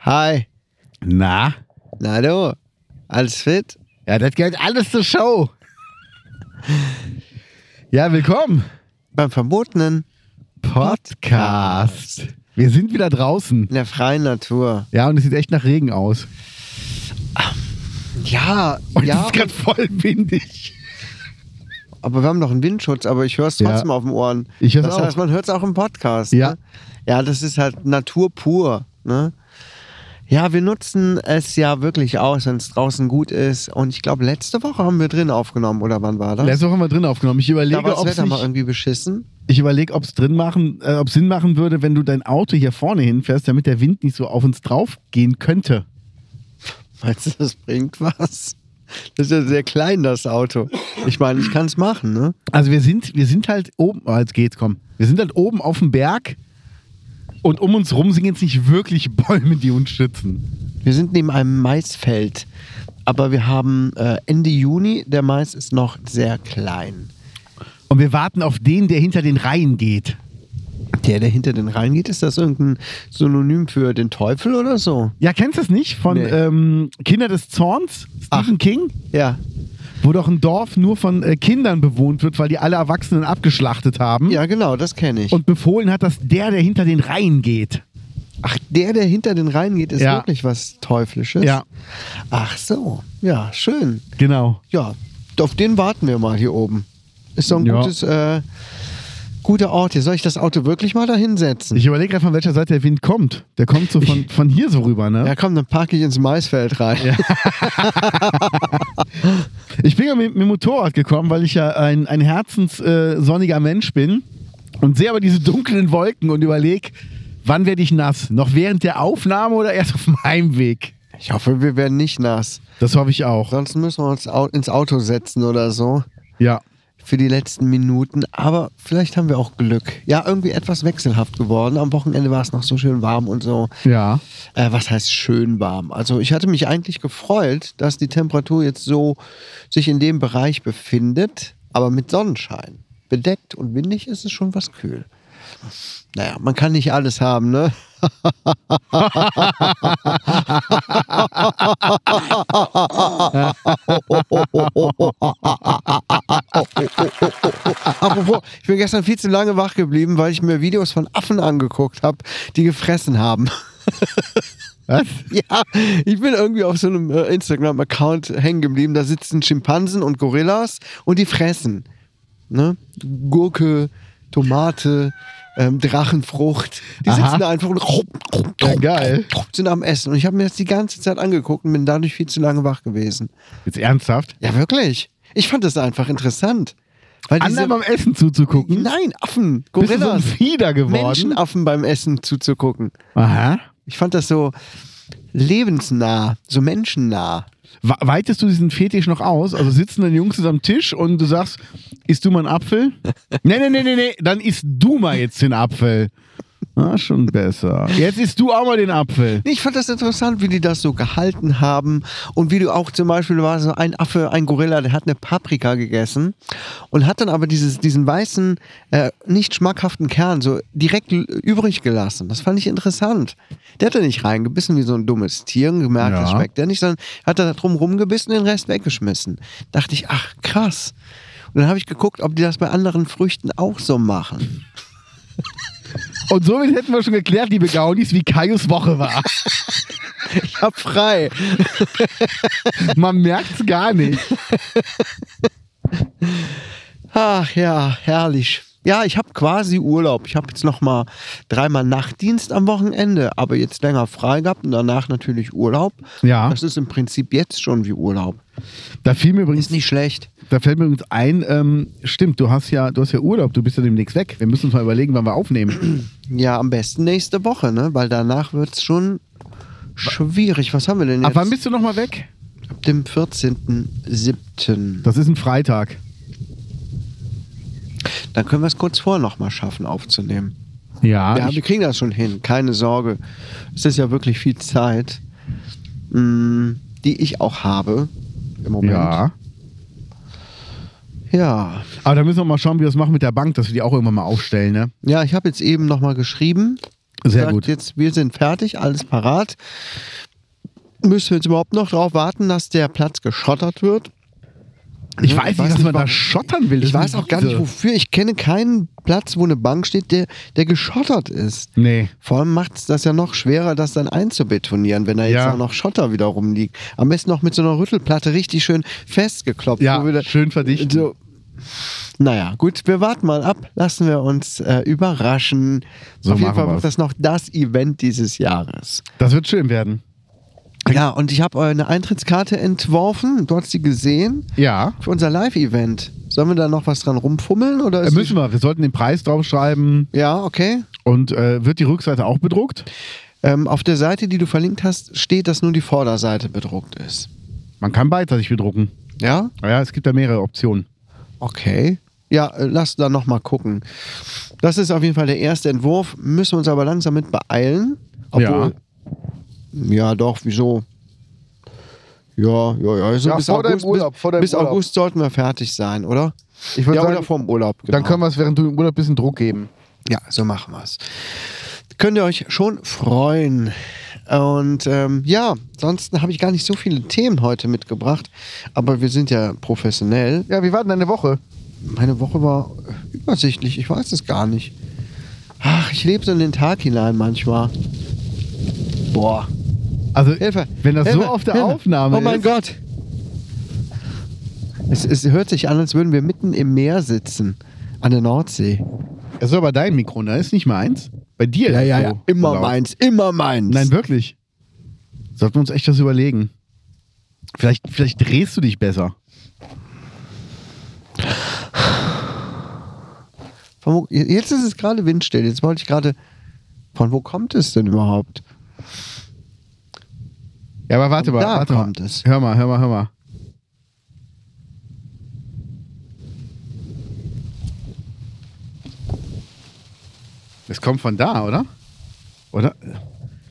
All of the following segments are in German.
Hi. Na? Na du, alles fit? Ja, das gehört alles zur Show. Ja, willkommen. Beim verbotenen Podcast. Wir sind wieder draußen. in der freien Natur. Ja, und es sieht echt nach Regen aus. Ja, Und ja, es ist gerade voll windig. aber wir haben noch einen Windschutz, aber ich höre es Ja. trotzdem auf den Ohren. Ich hör's das auch. heißt, man hört es auch im Podcast. Ja. Ne? Ja, das ist halt Natur pur. Ne? Ja, wir nutzen es ja wirklich aus, wenn es draußen gut ist. Und ich glaube, letzte Woche haben wir drin aufgenommen, oder wann war das? Letzte Woche haben wir drin aufgenommen. Ich überlege, das ob mal nicht, irgendwie beschissen. ich überlege, ob es drin machen, äh, ob Sinn machen würde, wenn du dein Auto hier vorne hinfährst, damit der Wind nicht so auf uns drauf gehen könnte. Meinst du, das bringt was? Das ist ja sehr klein, das Auto. Ich meine, ich kann es machen, ne? Also wir sind, wir sind halt oben, oh, jetzt geht's, komm. Wir sind halt oben auf dem Berg und um uns rum sind jetzt nicht wirklich Bäume, die uns schützen. Wir sind neben einem Maisfeld, aber wir haben äh, Ende Juni, der Mais ist noch sehr klein. Und wir warten auf den, der hinter den Reihen geht. Der, der hinter den Rhein geht, ist das irgendein Synonym für den Teufel oder so? Ja, kennst du das nicht? Von Nee. ähm, Kinder des Zorns, Stephen Ach. King? Ja. Wo doch ein Dorf nur von äh, Kindern bewohnt wird, weil die alle Erwachsenen abgeschlachtet haben. Ja, genau, das kenne ich. Und befohlen hat, dass der, der hinter den Reihen geht. Ach, der, der hinter den Rhein geht, ist Ja. wirklich was Teuflisches? Ja. Ach so, ja, schön. Genau. Ja, auf den warten wir mal hier oben. Ist doch ein Ja. gutes, äh, guter Ort hier. Soll ich das Auto wirklich mal da hinsetzen? Ich überlege gerade, von welcher Seite der Wind kommt. Der kommt so von, von hier so rüber, ne? Ja, komm, dann parke ich ins Maisfeld rein. Ich bin ja mit, mit dem Motorrad gekommen, weil ich ja ein, ein herzenssonniger äh, Mensch bin und sehe aber diese dunklen Wolken und überlege, wann werde ich nass? Noch während der Aufnahme oder erst auf dem Heimweg? Ich hoffe, wir werden nicht nass. Das hoffe ich auch. Sonst müssen wir uns ins Auto setzen oder so. Ja. Für die letzten Minuten. Aber vielleicht haben wir auch Glück. Ja, irgendwie etwas wechselhaft geworden. Am Wochenende war es noch so schön warm und so. Ja. Äh, was heißt schön warm? Also ich hatte mich eigentlich gefreut, dass die Temperatur jetzt so sich in dem Bereich befindet, aber mit Sonnenschein. Bedeckt und windig ist es schon was kühl. Naja, man kann nicht alles haben, ne? Apropos, ich bin gestern viel zu lange wach geblieben, weil ich mir Videos von Affen angeguckt habe, die gefressen haben. Was? Ja, ich bin irgendwie auf so einem äh, Instagram-Account hängen geblieben. Da sitzen Schimpansen und Gorillas und die fressen. Ne? Gurke, Tomate, ähm, Drachenfrucht. Die Aha. sitzen da einfach und Ja, geil. sind am Essen. Und ich habe mir das die ganze Zeit angeguckt und bin dadurch viel zu lange wach gewesen. Jetzt ernsthaft? Ja, wirklich. Ich fand das einfach interessant. Weil Anderen beim Essen zuzugucken? Nein, Affen, Bist du so ein Gorillas, Fieder geworden? Menschenaffen beim Essen zuzugucken. Aha. Ich fand das so lebensnah, so menschennah. We- Weitest du diesen Fetisch noch aus? Also sitzen dann Jungs am Tisch und du sagst, isst du mal einen Apfel? nee, nee, nee, nee, nee, dann isst du mal jetzt den Apfel. Ah, schon besser. Jetzt isst du auch mal den Apfel. Ich fand das interessant, wie die das so gehalten haben und wie du auch zum Beispiel war so ein Affe, ein Gorilla, der hat eine Paprika gegessen und hat dann aber dieses, diesen weißen, äh, nicht schmackhaften Kern so direkt übrig gelassen. Das fand ich interessant. Der hat da nicht reingebissen wie so ein dummes Tier und gemerkt, Ja. das schmeckt der nicht, sondern hat da drum rumgebissen und den Rest weggeschmissen. Dachte ich, ach krass. Und dann habe ich geguckt, ob die das bei anderen Früchten auch so machen. Und somit hätten wir schon geklärt, liebe Gaunis, wie Kaius Woche war. Ich hab frei. Man merkt's gar nicht. Ach ja, herrlich. Ja, ich habe quasi Urlaub. Ich habe jetzt noch mal dreimal Nachtdienst am Wochenende, aber jetzt länger frei gehabt und danach natürlich Urlaub. Ja. Das ist im Prinzip jetzt schon wie Urlaub. Da fiel mir übrigens Ist nicht schlecht. Da fällt mir übrigens ein, ähm, stimmt, du hast ja, du hast ja Urlaub, du bist ja demnächst weg. Wir müssen uns mal überlegen, wann wir aufnehmen. Ja, am besten nächste Woche, ne? Weil danach wird es schon schwierig. Was haben wir denn jetzt? Ab wann bist du nochmal weg? Ab dem 14.07. Das ist ein Freitag. Dann können wir es kurz vorher noch mal schaffen aufzunehmen. Ja, Ja, wir kriegen das schon hin, keine Sorge. Es ist ja wirklich viel Zeit, mh, die ich auch habe im Moment. ja. Ja, Aber da müssen wir mal schauen, wie wir das machen mit der Bank, dass wir die auch irgendwann mal aufstellen, ne? ja ich habe jetzt eben nochmal geschrieben. Sehr gut. Jetzt, wir sind fertig, alles parat. Müssen wir jetzt überhaupt noch darauf warten, dass der Platz geschottert wird? Ich Ja, weiß nicht, was man da schottern will. Ich weiß auch gar nicht, wofür. Ich kenne keinen Platz, wo eine Bank steht, der, der geschottert ist. Nee. Vor allem macht es das ja noch schwerer, das dann einzubetonieren, wenn da jetzt Ja. auch noch Schotter wieder rumliegt. Am besten noch mit so einer Rüttelplatte richtig schön festgeklopft. Ja, wir schön verdichten. So. Naja, gut, wir warten mal ab, lassen wir uns äh, überraschen. So Auf jeden Fall wird das noch das Event dieses Jahres. Das wird schön werden. Ja, und ich habe eine Eintrittskarte entworfen. Du hast sie gesehen Ja. für unser Live-Event. Sollen wir da noch was dran rumfummeln? Oder Äh, müssen wir. Wir sollten den Preis draufschreiben. Ja, okay. Und äh, wird die Rückseite auch bedruckt? Ähm, auf der Seite, die du verlinkt hast, steht, dass nur die Vorderseite bedruckt ist. Man kann beidseitig bedrucken. Ja? Ja, es gibt da mehrere Optionen. Okay. Ja, äh, lass da noch mal gucken. Das ist auf jeden Fall der erste Entwurf. Müssen wir uns aber langsam mit beeilen. Obwohl, ja. Doch, wieso? Ja, ja, ja. So Ja, bis vor deinem August, Urlaub, bis, vor deinem bis Urlaub. August sollten wir fertig sein, oder? Ich ja, sagen, oder vorm Urlaub. Genau. Dann können wir es, während du im Urlaub bist, einen Druck geben. Ja, so machen wir es. Könnt ihr euch schon freuen. Und ähm, ja, ansonsten habe ich gar nicht so viele Themen heute mitgebracht. Aber wir sind ja professionell. Ja, wie war denn deine Woche? Meine Woche war übersichtlich. Ich weiß es gar nicht. Ach, ich lebe so in den Tag hinein manchmal. Boah. Also, Hilfe. wenn das so Hilfe, auf der Hilfe. Aufnahme Oh mein ist. Gott. Es, es hört sich an, als würden wir mitten im Meer sitzen. An der Nordsee. Das ist aber dein Mikro, ne? Ist nicht meins. Bei dir ist es so Immer laut. meins, immer meins. Nein, wirklich. Sollten wir uns echt das überlegen. Vielleicht, vielleicht drehst du dich besser. Wo, jetzt ist es gerade windstill. Jetzt wollte ich gerade. Von wo kommt es denn überhaupt? Ja, aber warte mal, Da warte kommt mal. es. Hör mal, hör mal, hör mal. Es kommt von da, oder? Oder?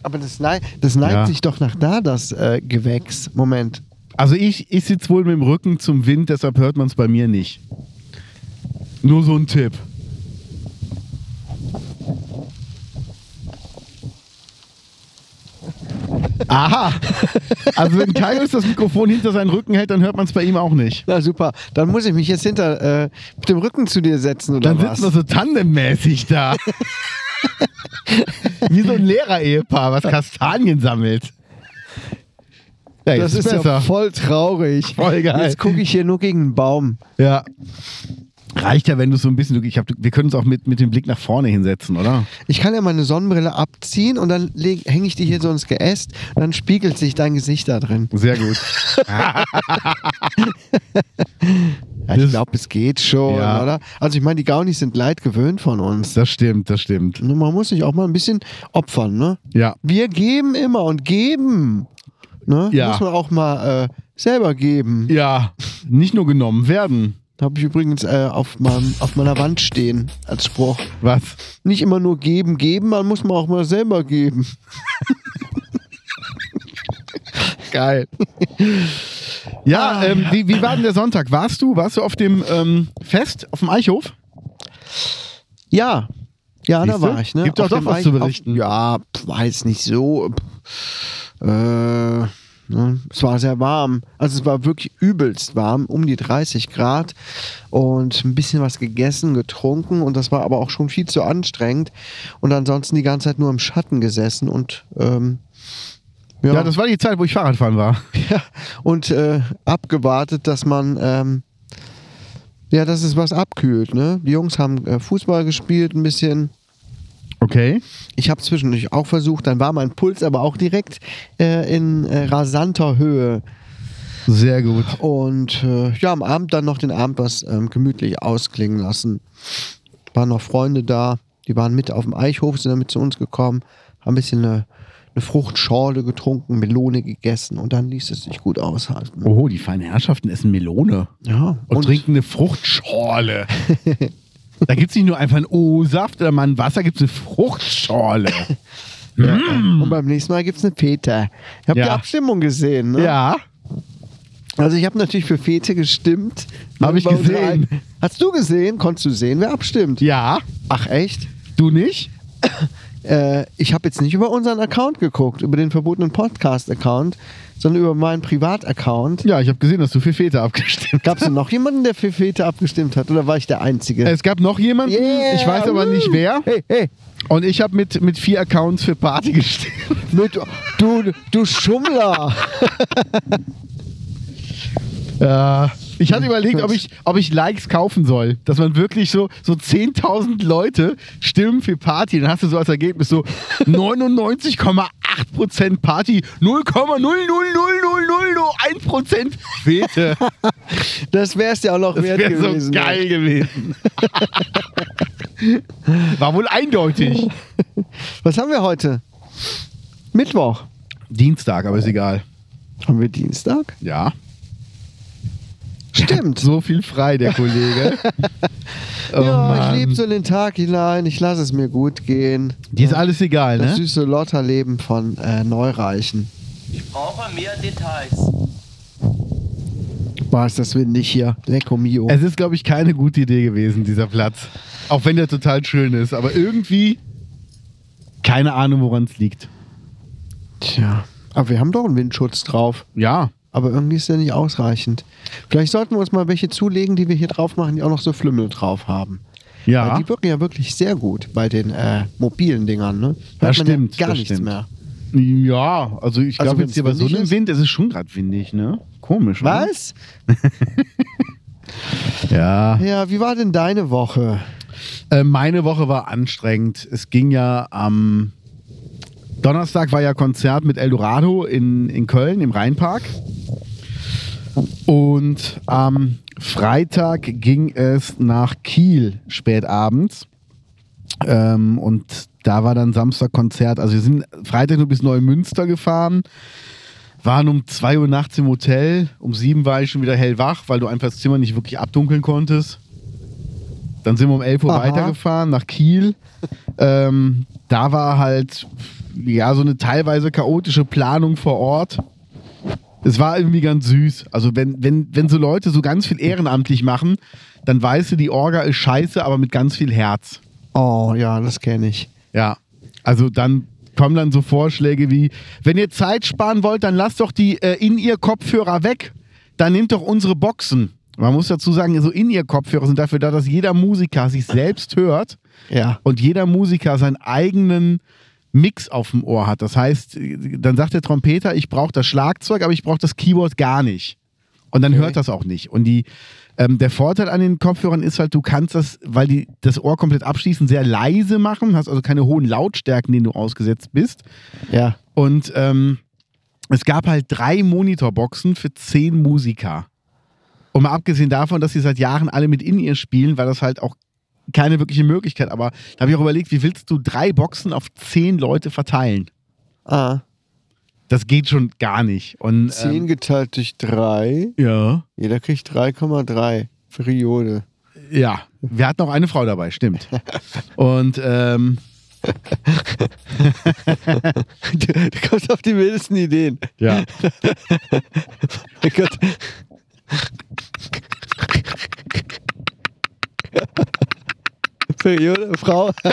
Aber das, nei das neigt Ja. sich doch nach da, das äh, Gewächs. Moment. Also ich, ich sitze wohl mit dem Rücken zum Wind, deshalb hört man es bei mir nicht. Nur so ein Tipp. Aha! Also wenn Kaius das Mikrofon hinter seinen Rücken hält, dann hört man es bei ihm auch nicht. Na super. Dann muss ich mich jetzt hinter äh, mit dem Rücken zu dir setzen oder Dann was? sitzen wir so tandemmäßig da. Wie so ein Lehrer-Ehepaar, was Kastanien sammelt. Ja, das ist besser. ja voll traurig. Voll geil. Jetzt gucke ich hier nur gegen einen Baum. Ja. Reicht ja, wenn du so ein bisschen. Ich hab, wir können uns auch mit, mit dem Blick nach vorne hinsetzen, oder? Ich kann ja meine Sonnenbrille abziehen und dann hänge ich die hier so ins Geäst und dann spiegelt sich dein Gesicht da drin. Sehr gut. Ja, ich glaube, es geht schon, Ja. oder? Also ich meine, die Gaunis sind leid gewöhnt von uns. Das stimmt, das stimmt. Man muss sich auch mal ein bisschen opfern, ne? Ja. Wir geben immer und geben. Ne? Ja. Muss man auch mal äh, selber geben. Ja. Nicht nur genommen werden. Habe ich übrigens äh, auf, meinem, auf meiner Wand stehen als Spruch. Was? Nicht immer nur geben, geben, man muss man auch mal selber geben. Geil. Ja, ähm, wie, wie war denn der Sonntag? Warst du, warst du auf dem ähm, Fest, auf dem Eichhof? Ja, ja, da Siehste? war ich. Ne? Gibt doch Auf doch was Eich- zu berichten. Auf, ja, jetzt nicht so. Äh? Es war sehr warm. Also es war wirklich übelst warm, um die 30 Grad und ein bisschen was gegessen, getrunken und das war aber auch schon viel zu anstrengend und ansonsten die ganze Zeit nur im Schatten gesessen und ähm, ja, Ja, das war die Zeit, wo ich Fahrradfahren war. ja, und äh, abgewartet, dass man ähm, ja, dass es was abkühlt. Ne? Die Jungs haben äh, Fußball gespielt, ein bisschen. Okay. Ich habe zwischendurch auch versucht, dann war mein Puls aber auch direkt äh, in äh, rasanter Höhe. Sehr gut. Und äh, ja, am Abend dann noch den Abend was ähm, gemütlich ausklingen lassen. Waren noch Freunde da, die waren mit auf dem Eichhof, sind dann mit zu uns gekommen, haben ein bisschen eine, eine Fruchtschorle getrunken, Melone gegessen und dann ließ es sich gut aushalten. Oh, die feinen Herrschaften essen Melone. Ja, Und, trinken eine Fruchtschorle. da gibt es nicht nur einfach einen O-Saft oder mal ein Wasser, gibt es eine Fruchtschorle. Ja, Und beim nächsten Mal gibt es eine Fete. Ich habe Ja. die Abstimmung gesehen. Ne? ja. Also ich habe natürlich für Fete gestimmt. Hab ich gesehen. Hast du gesehen? Konntest du sehen, wer abstimmt? Ja. Ach echt? Du nicht? Äh, ich habe jetzt nicht über unseren Account geguckt, über den verbotenen Podcast-Account, sondern über meinen Privataccount. Ja, ich habe gesehen, dass du für Väter abgestimmt Gab es noch jemanden, der für Fete abgestimmt hat? Oder war ich der Einzige? Es gab noch jemanden, Yeah, ich weiß aber nicht wer. Hey, hey. Und ich habe mit, mit vier Accounts für Party gestimmt. Mit, du, du Schummler. Ja. Ich hatte überlegt, ob ich, ob ich Likes kaufen soll. Dass man wirklich so, so 10.000 Leute stimmen für Party. Dann hast du so als Ergebnis so 99,8% Party, 0,0000001% Fete. Das wär's ja auch noch Das wert wäre so gewesen. geil gewesen. War wohl eindeutig. Was haben wir heute? Mittwoch. Dienstag, aber ist egal. Haben wir Dienstag? Ja. Stimmt. So viel frei, der Kollege. Oh ja, Mann. ich lebe so in den Tag hinein, ich lasse es mir gut gehen. Dir ist alles egal, Das ne? süße Lotterleben von äh, Neureichen. Ich brauche mehr Details. War es das windig hier? Lecco mio. Es ist, glaube ich, keine gute Idee gewesen, dieser Platz. Auch wenn der total schön ist. Aber irgendwie keine Ahnung, woran es liegt. Tja, aber wir haben doch einen Windschutz drauf. Ja. Aber irgendwie ist der nicht ausreichend. Vielleicht sollten wir uns mal welche zulegen, die wir hier drauf machen, die auch noch so Flümmel drauf haben. Weil Ja. die wirken ja wirklich sehr gut bei den äh, mobilen Dingern. Ne? Hört Das man stimmt, Ja gar das nichts stimmt. mehr. Ja, also ich Also glaube jetzt hier bei so einem ist? Wind, es ist schon gerade windig, ne? Komisch, oder? Was? Ja. Ja, wie war denn deine Woche? Äh, meine Woche war anstrengend. Es ging ja am Donnerstag war ja Konzert mit Eldorado in, in Köln im Rheinpark. Und am Freitag ging es nach Kiel spät abends. Ähm, und da war dann Samstag Konzert. Also wir sind Freitag nur bis Neumünster gefahren, waren um 2 Uhr nachts im Hotel. Um 7 war ich schon wieder hellwach, weil du einfach das Zimmer nicht wirklich abdunkeln konntest. Dann sind wir um 11 Uhr Aha. weitergefahren nach Kiel. ähm, da war halt ja so eine teilweise chaotische Planung vor Ort. Es war irgendwie ganz süß. Also wenn, wenn, wenn so Leute so ganz viel ehrenamtlich machen, dann weißt du, die Orga ist scheiße, aber mit ganz viel Herz. Oh ja, das kenne ich. Ja. Also dann kommen dann so Vorschläge wie, wenn ihr Zeit sparen wollt, dann lasst doch die äh, In-Ear-Kopfhörer weg. Dann nehmt doch unsere Boxen. Man muss dazu sagen, so In-Ear-Kopfhörer sind dafür da, dass jeder Musiker sich selbst hört Ja. und jeder Musiker seinen eigenen Mix auf dem Ohr hat. Das heißt, dann sagt der Trompeter, ich brauche das Schlagzeug, aber ich brauche das Keyboard gar nicht. Und dann Okay. hört das auch nicht. Und die, ähm, der Vorteil an den Kopfhörern ist halt, du kannst das, weil die das Ohr komplett abschließen, sehr leise machen, hast also keine hohen Lautstärken, denen du ausgesetzt bist. Ja. Und ähm, es gab halt drei Monitorboxen für zehn Musiker. Und mal abgesehen davon, dass sie seit Jahren alle mit in ihr spielen, war das halt auch keine wirkliche Möglichkeit. Aber da habe ich auch überlegt, wie willst du drei Boxen auf zehn Leute verteilen? Ah. Das geht schon gar nicht. Und, 10 ähm, geteilt durch 3. ja. Jeder kriegt 3,3. Periode. Ja, wir hatten auch eine Frau dabei, stimmt. Und ähm, Du, du kommst auf die wildesten Ideen. ja, Mein Gott. Periode, Frau.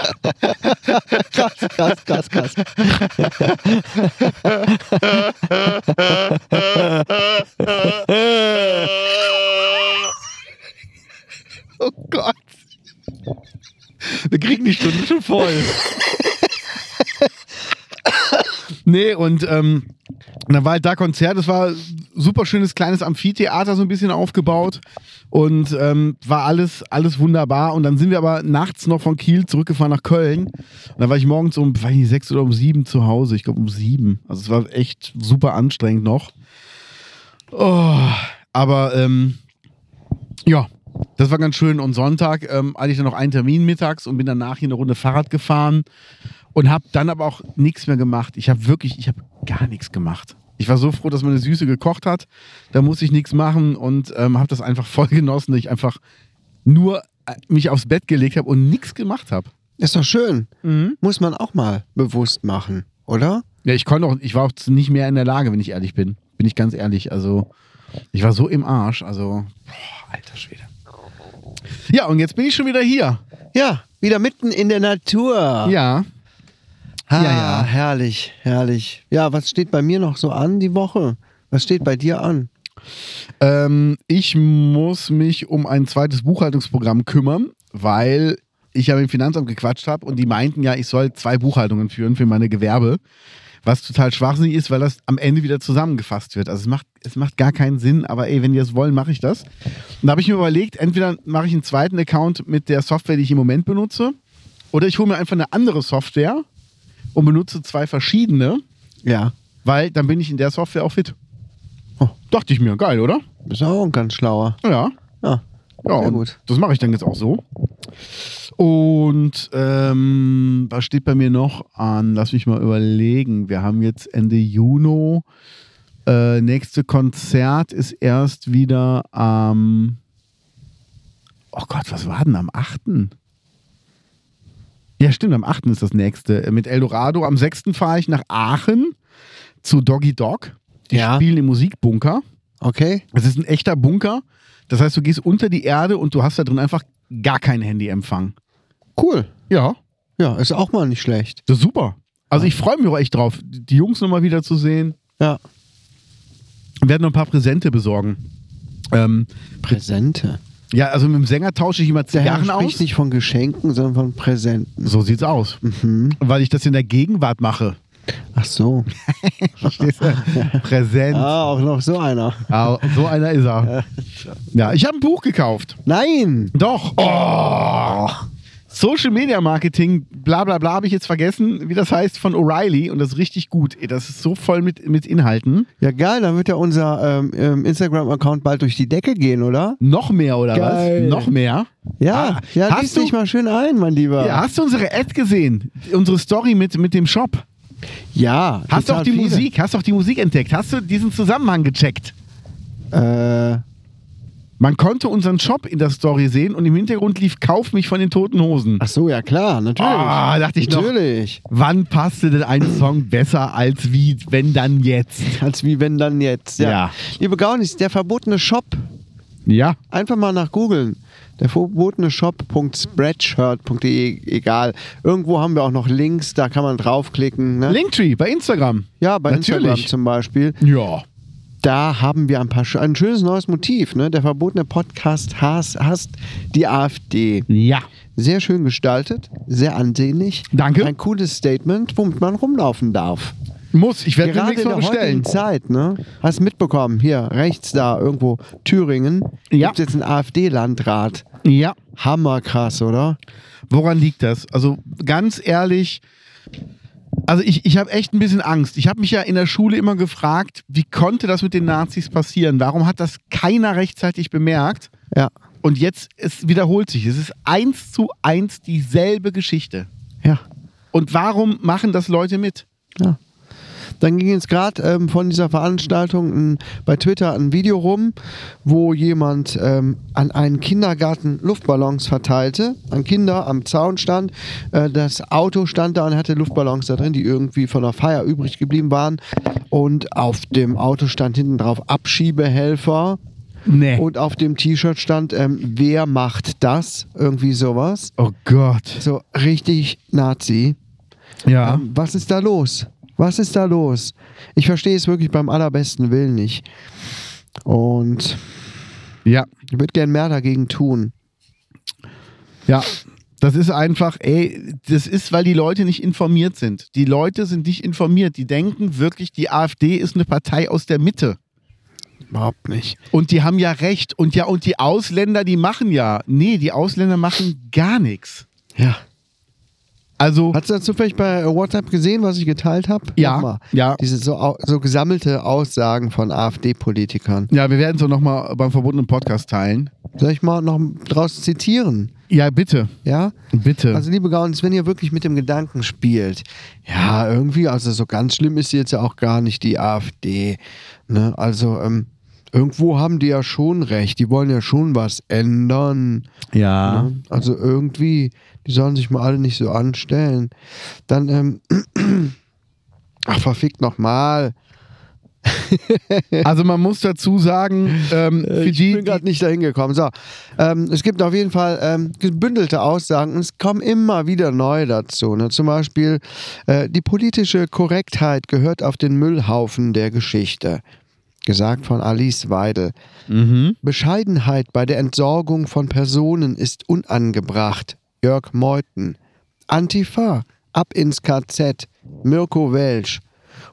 krass, krass, krass, krass. oh Gott. Wir kriegen die Stunde schon voll. nee, und ähm, da war halt da Konzert. Es war super schönes kleines Amphitheater, so ein bisschen aufgebaut. Und ähm, war alles, alles wunderbar. Und dann sind wir aber nachts noch von Kiel zurückgefahren nach Köln. Und dann war ich morgens um, weiß ich nicht, sechs oder um sieben zu Hause. Ich glaube um sieben. Also es war echt super anstrengend noch. Oh, aber ähm, ja, das war ganz schön. Und Sonntag ähm, hatte ich dann noch einen Termin mittags und bin danach hier eine Runde Fahrrad gefahren und habe dann aber auch nichts mehr gemacht. Ich habe wirklich, ich habe gar nichts gemacht. Ich war so froh, dass meine Süße gekocht hat. Da musste ich nichts machen und ähm, habe das einfach voll genossen, dass ich einfach nur äh, mich aufs Bett gelegt habe und nichts gemacht habe. Ist doch schön. Muss man auch mal bewusst machen, oder? Ja, ich konnte auch, ich war auch nicht mehr in der Lage, wenn ich ehrlich bin. Bin ich ganz ehrlich. Also, ich war so im Arsch. Also, boah, alter Schwede. Ja, und jetzt bin ich schon wieder hier. Ja, wieder mitten in der Natur. Ja. Ah, Ja, ja. Herrlich, herrlich. Ja, was steht bei mir noch so an die Woche? Was steht bei dir an? Ähm, ich muss mich um ein zweites Buchhaltungsprogramm kümmern, weil ich ja mit dem Finanzamt gequatscht habe und die meinten ja, ich soll zwei Buchhaltungen führen für meine Gewerbe. Was total schwachsinnig ist, weil das am Ende wieder zusammengefasst wird. Also es macht, es macht gar keinen Sinn, aber ey, wenn die das wollen, mache ich das. Und da habe ich mir überlegt, entweder mache ich einen zweiten Account mit der Software, die ich im Moment benutze, oder ich hole mir einfach eine andere Software und benutze zwei verschiedene, Ja, weil dann bin ich in der Software auch fit. Oh. Dachte ich mir, geil, oder? bist auch ein ganz schlauer. Ja. Ja, Ja, sehr und gut. das mache ich dann jetzt auch so. Und ähm, was steht bei mir noch an? Lass mich mal überlegen. Wir haben jetzt Ende Juni. Äh, nächste Konzert ist erst wieder am. oh Gott, was war denn am 8.? Ja, stimmt, am 8. ist das nächste. Mit Eldorado. Am 6. fahre ich nach Aachen zu Doggy Dog. Die Ja. spielen im Musikbunker. Okay. Es ist ein echter Bunker. Das heißt, du gehst unter die Erde und du hast da drin einfach gar keinen Handyempfang. Cool. Ja, Ja, ist auch mal nicht schlecht. das ist super. Also ich freue mich auch echt drauf, die Jungs nochmal wieder zu sehen. Ja. Wir werden noch ein paar Präsente besorgen. Ähm, Präsente. Ja, also mit dem Sänger tausche ich immer Zigarren spricht aus. nicht von Geschenken, sondern von Präsenten. So sieht's aus. Mhm. Weil ich das in der Gegenwart mache. Ach so. Verstehst du? Präsent. Ah, auch noch so einer. Ja, so einer ist er. Ja, ich habe ein Buch gekauft. Nein! Doch. Oh. Social Media Marketing, bla bla bla, habe ich jetzt vergessen, wie das heißt, von O'Reilly. Und das ist richtig gut. Das ist so voll mit, mit Inhalten. Ja, geil, dann wird ja unser ähm, ähm, Instagram-Account bald durch die Decke gehen, oder? Noch mehr, oder Geil. was? Noch mehr? Ja, Ah, ja, hast du- dich mal schön ein, mein Lieber. Ja, hast du unsere Ad gesehen? Unsere Story mit, mit dem Shop? ja Hast du auch die viele. Musik? Hast du auch die Musik entdeckt? Hast du diesen Zusammenhang gecheckt? Äh, Man konnte unseren Shop in der Story sehen und im Hintergrund lief Kauf mich von den toten Hosen. ach so, ja klar, natürlich. Ah, dachte ich noch. Natürlich. Wann passte denn ein Song besser als wie, wenn dann jetzt? Als wie wenn dann jetzt. Ja. Ja. Liebe Gaunis, der verbotene Shop. Ja. Einfach mal nach googeln. Der verbotene Shop.spreadshirt.de, egal. Irgendwo haben wir auch noch Links, da kann man draufklicken. Ne? Linktree bei Instagram. Ja, bei Natürlich. Instagram zum Beispiel. Ja. Da haben wir ein, paar, ein schönes neues Motiv. Ne? Der verbotene Podcast hasst, hasst die AfD. Ja. Sehr schön gestaltet, sehr ansehnlich. Danke. Ein cooles Statement, womit man rumlaufen darf. Muss. Ich werde Gerade in der bestellen. heutigen Zeit, ne? Hast mitbekommen, hier rechts da irgendwo Thüringen, Ja. gibt jetzt einen AfD-Landrat. Ja. Hammerkrass, oder? Woran liegt das? Also ganz ehrlich, also ich, ich habe echt ein bisschen Angst. Ich habe mich ja in der Schule immer gefragt, wie konnte das mit den Nazis passieren? Warum hat das keiner rechtzeitig bemerkt? Ja. Und jetzt, es wiederholt sich. Es ist eins zu eins dieselbe Geschichte. Ja. Und warum machen das Leute mit? ja. Dann ging jetzt gerade ähm, von dieser Veranstaltung ein, bei Twitter ein Video rum, wo jemand ähm, an einen Kindergarten Luftballons verteilte, an Kinder am Zaun stand. Äh, das Auto stand da und hatte Luftballons da drin, die irgendwie von der Feier übrig geblieben waren. Und auf dem Auto stand hinten drauf Abschiebehelfer. Nee. Und auf dem T-Shirt stand, ähm, wer macht das? Irgendwie sowas. oh Gott. So richtig Nazi. Ja. Ähm, was ist da los? Was ist da los? Ich verstehe es wirklich beim allerbesten Willen nicht. Und Ja. ich würde gern mehr dagegen tun. Ja. Das ist einfach, ey, das ist, weil die Leute nicht informiert sind. Die Leute sind nicht informiert. Die denken wirklich, die AfD ist eine Partei aus der Mitte. Überhaupt nicht. Und die haben ja recht. Und ja, und die Ausländer, die machen ja. Nee, die Ausländer machen gar nichts. Ja. Also, Hast du das zufällig bei WhatsApp gesehen, was ich geteilt habe? Ja, ja. Diese so, so gesammelte Aussagen von AfD-Politikern. ja, wir werden es auch nochmal beim verbotenen Podcast teilen. Soll ich mal noch draus zitieren? Ja, bitte. Ja? Bitte. Also, liebe Gaunis, wenn ihr wirklich mit dem Gedanken spielt, ja, irgendwie, also so ganz schlimm ist sie jetzt ja auch gar nicht die AfD. Ne? Also, ähm, irgendwo haben die ja schon recht. Die wollen ja schon was ändern. ja. Ne? Also, irgendwie, die sollen sich mal alle nicht so anstellen. Dann, ähm, ach, verfickt nochmal. Also man muss dazu sagen, ähm, für Ich die, bin gerade nicht dahin gekommen. So, ähm, es gibt auf jeden Fall ähm, gebündelte Aussagen und es kommen immer wieder neu dazu. Ne? Zum Beispiel, äh, die politische Korrektheit gehört auf den Müllhaufen der Geschichte. Gesagt von Alice Weidel. mhm. Bescheidenheit bei der Entsorgung von Personen ist unangebracht. Jörg Meuthen. Antifa. Ab ins KZ. Mirko Welsch.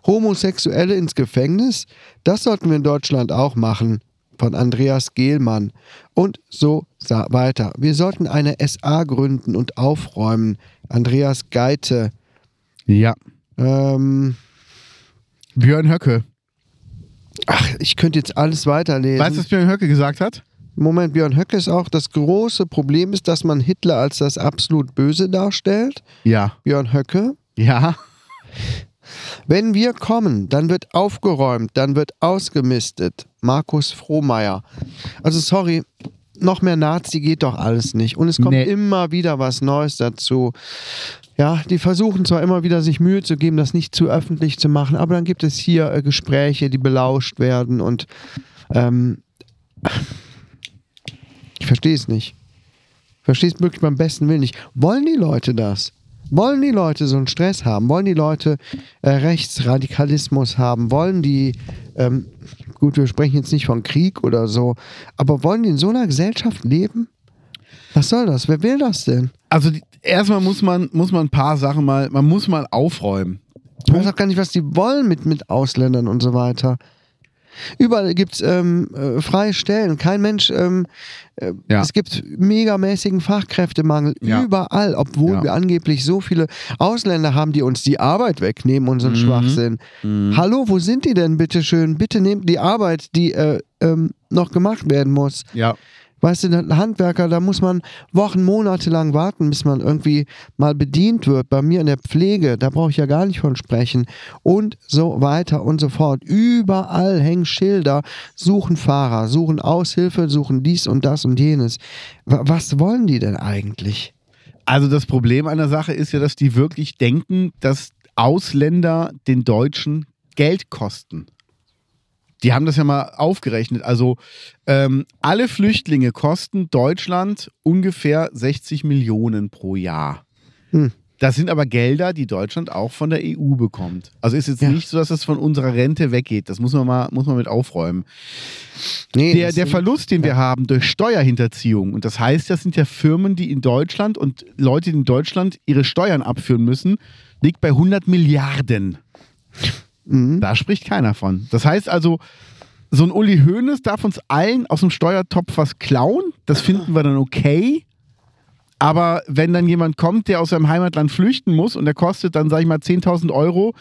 Homosexuelle ins Gefängnis? Das sollten wir in Deutschland auch machen. Von Andreas Gehlmann. Und so weiter. Wir sollten eine SA gründen und aufräumen. Andreas Geite. ja. Ähm, Björn Höcke. ach, ich könnte jetzt alles weiterlesen. Weißt du, was Björn Höcke gesagt hat? Moment, Björn Höcke ist auch, das große Problem ist, dass man Hitler als das absolut Böse darstellt. Ja. Björn Höcke. Ja. Wenn wir kommen, dann wird aufgeräumt, dann wird ausgemistet. Markus Frohmeier. Also sorry, noch mehr Nazi geht doch alles nicht. Und es kommt Nee. immer wieder was Neues dazu. Ja, die versuchen zwar immer wieder, sich Mühe zu geben, das nicht zu öffentlich zu machen, aber dann gibt es hier äh, Gespräche, die belauscht werden und ähm, ich verstehe es nicht. Ich verstehe es wirklich beim besten Willen nicht. Wollen die Leute das? Wollen die Leute so einen Stress haben? Wollen die Leute äh, Rechtsradikalismus haben? Wollen die, ähm, gut, wir sprechen jetzt nicht von Krieg oder so, aber wollen die in so einer Gesellschaft leben? Was soll das? Wer will das denn? Also die, erstmal muss man, muss man ein paar Sachen mal, man muss mal aufräumen. Ich weiß auch gar nicht, was die wollen mit, mit Ausländern und so weiter. Überall gibt es ähm, äh, freie Stellen. Kein Mensch, ähm, äh, Ja. es gibt megamäßigen Fachkräftemangel Ja. überall, obwohl Ja. wir angeblich so viele Ausländer haben, die uns die Arbeit wegnehmen, unseren Mhm. Schwachsinn. Hallo, wo sind die denn, bitteschön? Bitte nehmt die Arbeit, die äh, ähm, noch gemacht werden muss. Ja. Weißt du, der Handwerker, da muss man Wochen, Monate lang warten, bis man irgendwie mal bedient wird. Bei mir in der Pflege, da brauche ich ja gar nicht von sprechen. Und so weiter und so fort. Überall hängen Schilder, suchen Fahrer, suchen Aushilfe, suchen dies und das und jenes. Wa- Was wollen die denn eigentlich? Also das Problem an der Sache ist ja, dass die wirklich denken, dass Ausländer den Deutschen Geld kosten. Die haben das ja mal aufgerechnet. Also ähm, alle Flüchtlinge kosten Deutschland ungefähr 60 Millionen pro Jahr. Hm. Das sind aber Gelder, die Deutschland auch von der EU bekommt. Also ist jetzt Ja. nicht so, dass das von unserer Rente weggeht. Das muss man mal, muss man mit aufräumen. Nee, Der, der Verlust, den wir haben durch Steuerhinterziehung, und das heißt, das sind ja Firmen, die in Deutschland und Leute, die in Deutschland ihre Steuern abführen müssen, liegt bei 100 Milliarden. Mhm. Da spricht keiner von. Das heißt also, so ein Uli Hoeneß darf uns allen aus dem Steuertopf was klauen. Das finden wir dann okay. Aber wenn dann jemand kommt, der aus seinem Heimatland flüchten muss und der kostet dann, sag ich mal, 10.000 Euro,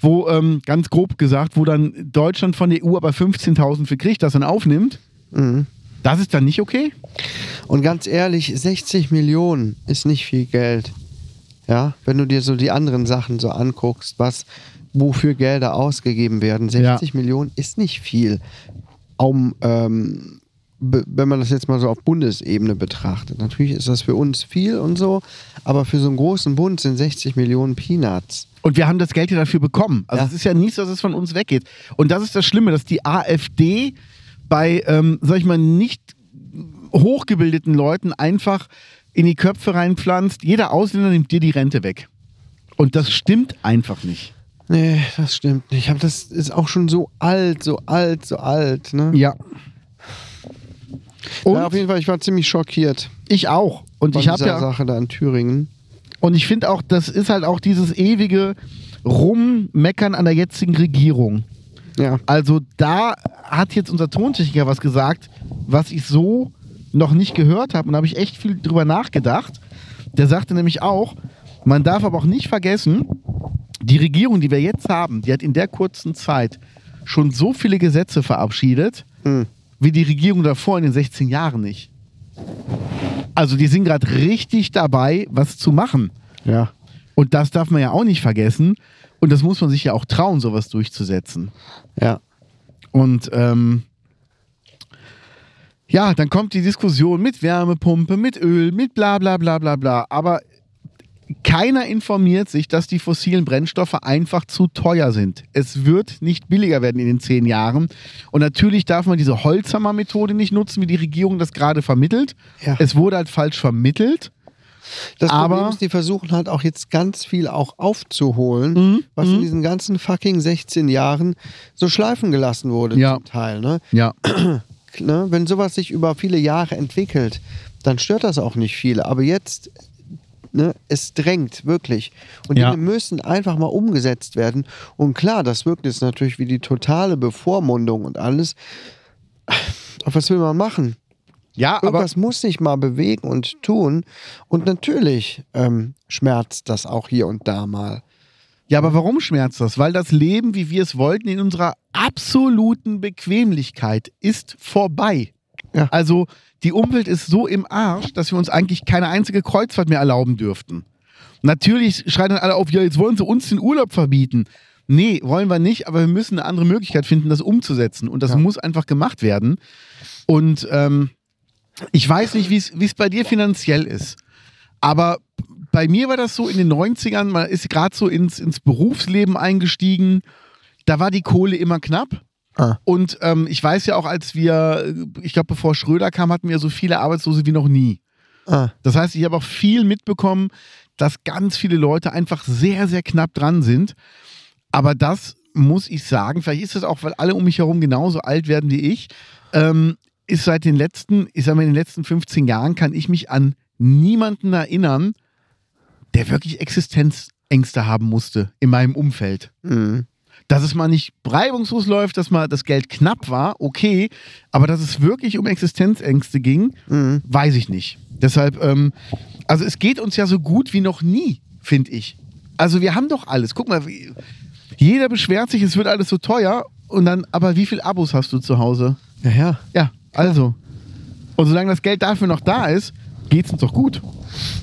wo, ähm, ganz grob gesagt, wo dann Deutschland von der EU aber 15.000 für kriegt, das dann aufnimmt, Mhm. das ist dann nicht okay? Und ganz ehrlich, 60 Millionen ist nicht viel Geld. Ja, wenn du dir so die anderen Sachen so anguckst, was, wofür Gelder ausgegeben werden, 60 Millionen ist nicht viel. Um, ähm, wenn man das jetzt mal so auf Bundesebene betrachtet. Natürlich ist das für uns viel und so, aber für so einen großen Bund sind 60 Millionen Peanuts. Und wir haben das Geld ja dafür bekommen. Also Ja. es ist ja nicht so, dass es von uns weggeht. Und das ist das Schlimme, dass die AfD bei, ähm, sag ich mal, nicht hochgebildeten Leuten einfach in die Köpfe reinpflanzt. Jeder Ausländer nimmt dir die Rente weg. Und das stimmt einfach nicht. Nee, das stimmt nicht. Aber das ist auch schon so alt, so alt, so alt. Ne? Ja. Und ja, auf jeden Fall, ich war ziemlich schockiert ich auch. Und ich habe ja Sache da in Thüringen. Und ich finde auch, das ist halt auch dieses ewige Rummeckern an der jetzigen Regierung. Ja. Also da hat jetzt unser Tontechniker was gesagt, was ich so noch nicht gehört habe. Und da habe ich echt viel drüber nachgedacht. Der sagte nämlich auch, man darf aber auch nicht vergessen, die Regierung, die wir jetzt haben, die hat in der kurzen Zeit schon so viele Gesetze verabschiedet, Hm. wie die Regierung davor in den 16 Jahren nicht. Also die sind gerade richtig dabei, was zu machen. Ja. Und das darf man ja auch nicht vergessen. Und das muss man sich ja auch trauen, sowas durchzusetzen. Ja. Und ähm, ja, dann kommt die Diskussion mit Wärmepumpe, mit Öl, mit bla bla bla bla bla. Aber keiner informiert sich, dass die fossilen Brennstoffe einfach zu teuer sind. Es wird nicht billiger werden in den zehn Jahren. Und natürlich darf man diese Holzhammer-Methode nicht nutzen, wie die Regierung das gerade vermittelt. Ja. Es wurde halt falsch vermittelt. Das Aber- Problem ist, die versuchen halt auch jetzt ganz viel auch aufzuholen, Mhm, was mhm. in diesen ganzen fucking 16 Jahren so schleifen gelassen wurde Ja. zum Teil. Ne? Ja. ne? Wenn sowas sich über viele Jahre entwickelt, dann stört das auch nicht viele. Aber jetzt, ne, es drängt wirklich. Und Ja. Dinge müssen einfach mal umgesetzt werden. Und klar, das wirkt jetzt natürlich wie die totale Bevormundung und alles. Aber was will man machen? Ja, aber Irgendwas muss sich mal bewegen und tun. Und natürlich ähm, schmerzt das auch hier und da mal. Ja, aber warum schmerzt das? Weil das Leben, wie wir es wollten, in unserer absoluten Bequemlichkeit ist vorbei. Ja. Also die Umwelt ist so im Arsch, dass wir uns eigentlich keine einzige Kreuzfahrt mehr erlauben dürften. Natürlich schreien dann alle auf, ja, jetzt wollen sie uns den Urlaub verbieten. Nee, wollen wir nicht, aber wir müssen eine andere Möglichkeit finden, das umzusetzen. Und das Ja. muss einfach gemacht werden. Und ähm, ich weiß nicht, wie es bei dir finanziell ist. Aber bei mir war das so in den 90ern, man ist gerade so ins, ins Berufsleben eingestiegen. Da war die Kohle immer knapp. Ah. Und ähm, ich weiß ja auch, als wir, ich glaube, bevor Schröder kam, hatten wir so viele Arbeitslose wie noch nie. Ah, Das heißt, ich habe auch viel mitbekommen, dass ganz viele Leute einfach sehr, sehr knapp dran sind. Aber das muss ich sagen, vielleicht ist es auch, weil alle um mich herum genauso alt werden wie ich, ähm, ist seit den letzten, ich sag mal, in den letzten 15 Jahren kann ich mich an niemanden erinnern, der wirklich Existenzängste haben musste in meinem Umfeld. mh. Dass es mal nicht reibungslos läuft, dass mal das Geld knapp war, okay, aber dass es wirklich um Existenzängste ging, Mhm. weiß ich nicht. Deshalb, ähm, also es geht uns ja so gut wie noch nie, finde ich. Also wir haben doch alles. Guck mal, jeder beschwert sich, es wird alles so teuer und dann, aber wie viele Abos hast du zu Hause? Ja, ja. Ja, also. Und solange das Geld dafür noch da ist, geht's uns doch gut.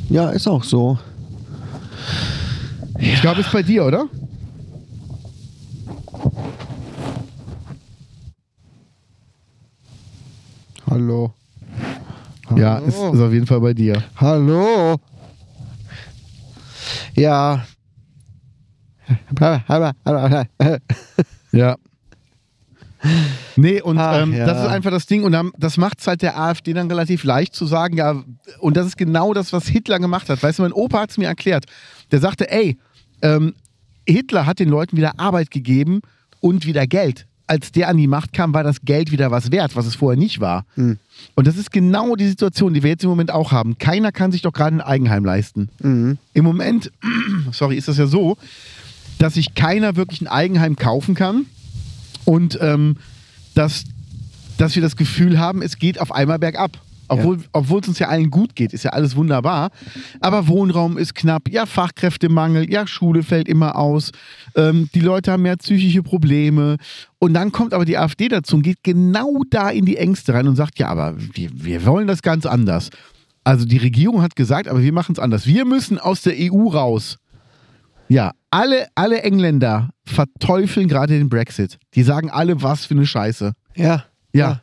Ja, ist auch so. Ich glaube, ist bei dir, oder? Hallo. Ja, ist, ist auf jeden Fall bei dir. Hallo. Ja. Ja. Nee, und Ach, ähm, ja. das ist einfach das Ding. Und dann, das macht es halt der AfD dann relativ leicht zu sagen, ja, und das ist genau das, was Hitler gemacht hat. Weißt du, mein Opa hat es mir erklärt. Der sagte, ey, ähm, Hitler hat den Leuten wieder Arbeit gegeben und wieder Geld. Als der an die Macht kam, war das Geld wieder was wert, was es vorher nicht war. Mhm. Und das ist genau die Situation, die wir jetzt im Moment auch haben. Keiner kann sich doch gerade ein Eigenheim leisten. Mhm. Im Moment, sorry, ist das ja so, dass sich keiner wirklich ein Eigenheim kaufen kann und ähm, dass, dass wir das Gefühl haben, es geht auf einmal bergab. Obwohl obwohl es uns ja allen gut geht, ist ja alles wunderbar. Aber Wohnraum ist knapp, ja, Fachkräftemangel, ja, Schule fällt immer aus, ähm, die Leute haben mehr psychische Probleme. Und dann kommt aber die AfD dazu und geht genau da in die Ängste rein und sagt, ja, aber wir, wir wollen das ganz anders. Also die Regierung hat gesagt, aber wir machen es anders. Wir müssen aus der EU raus. Ja, alle, alle Engländer verteufeln gerade den Brexit. Die sagen alle, was für eine Scheiße. Ja. Ja,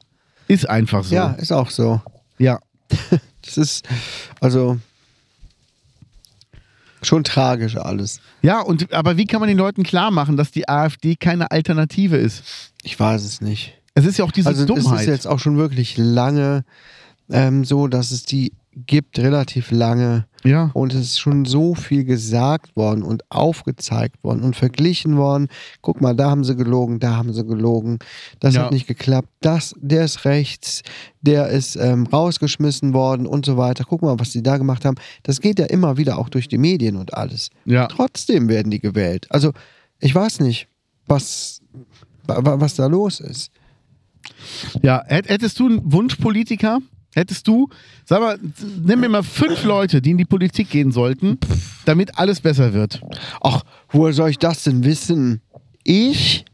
ist einfach so. Ja, ist auch so. Ja. Das ist, also, schon tragisch alles. Ja, und aber wie kann man den Leuten klar machen, dass die AfD keine Alternative ist? Ich weiß es nicht. Es ist ja auch diese also, es Dummheit. ist jetzt auch schon wirklich lange ähm, so, dass es die gibt, relativ lange. ja. Und es ist schon so viel gesagt worden und aufgezeigt worden und verglichen worden. Guck mal, da haben sie gelogen, da haben sie gelogen. Das Ja. hat nicht geklappt. Das, der ist rechts, der ist ähm, rausgeschmissen worden und so weiter. Guck mal, was die da gemacht haben. Das geht ja immer wieder auch durch die Medien und alles. Ja. Trotzdem werden die gewählt. Also, ich weiß nicht, was, wa- wa- was da los ist. Ja, Hätt- hättest du einen Wunschpolitiker? Hättest du, sag mal, nimm mir mal fünf Leute, die in die Politik gehen sollten, damit alles besser wird. Ach, woher soll ich das denn wissen? Ich?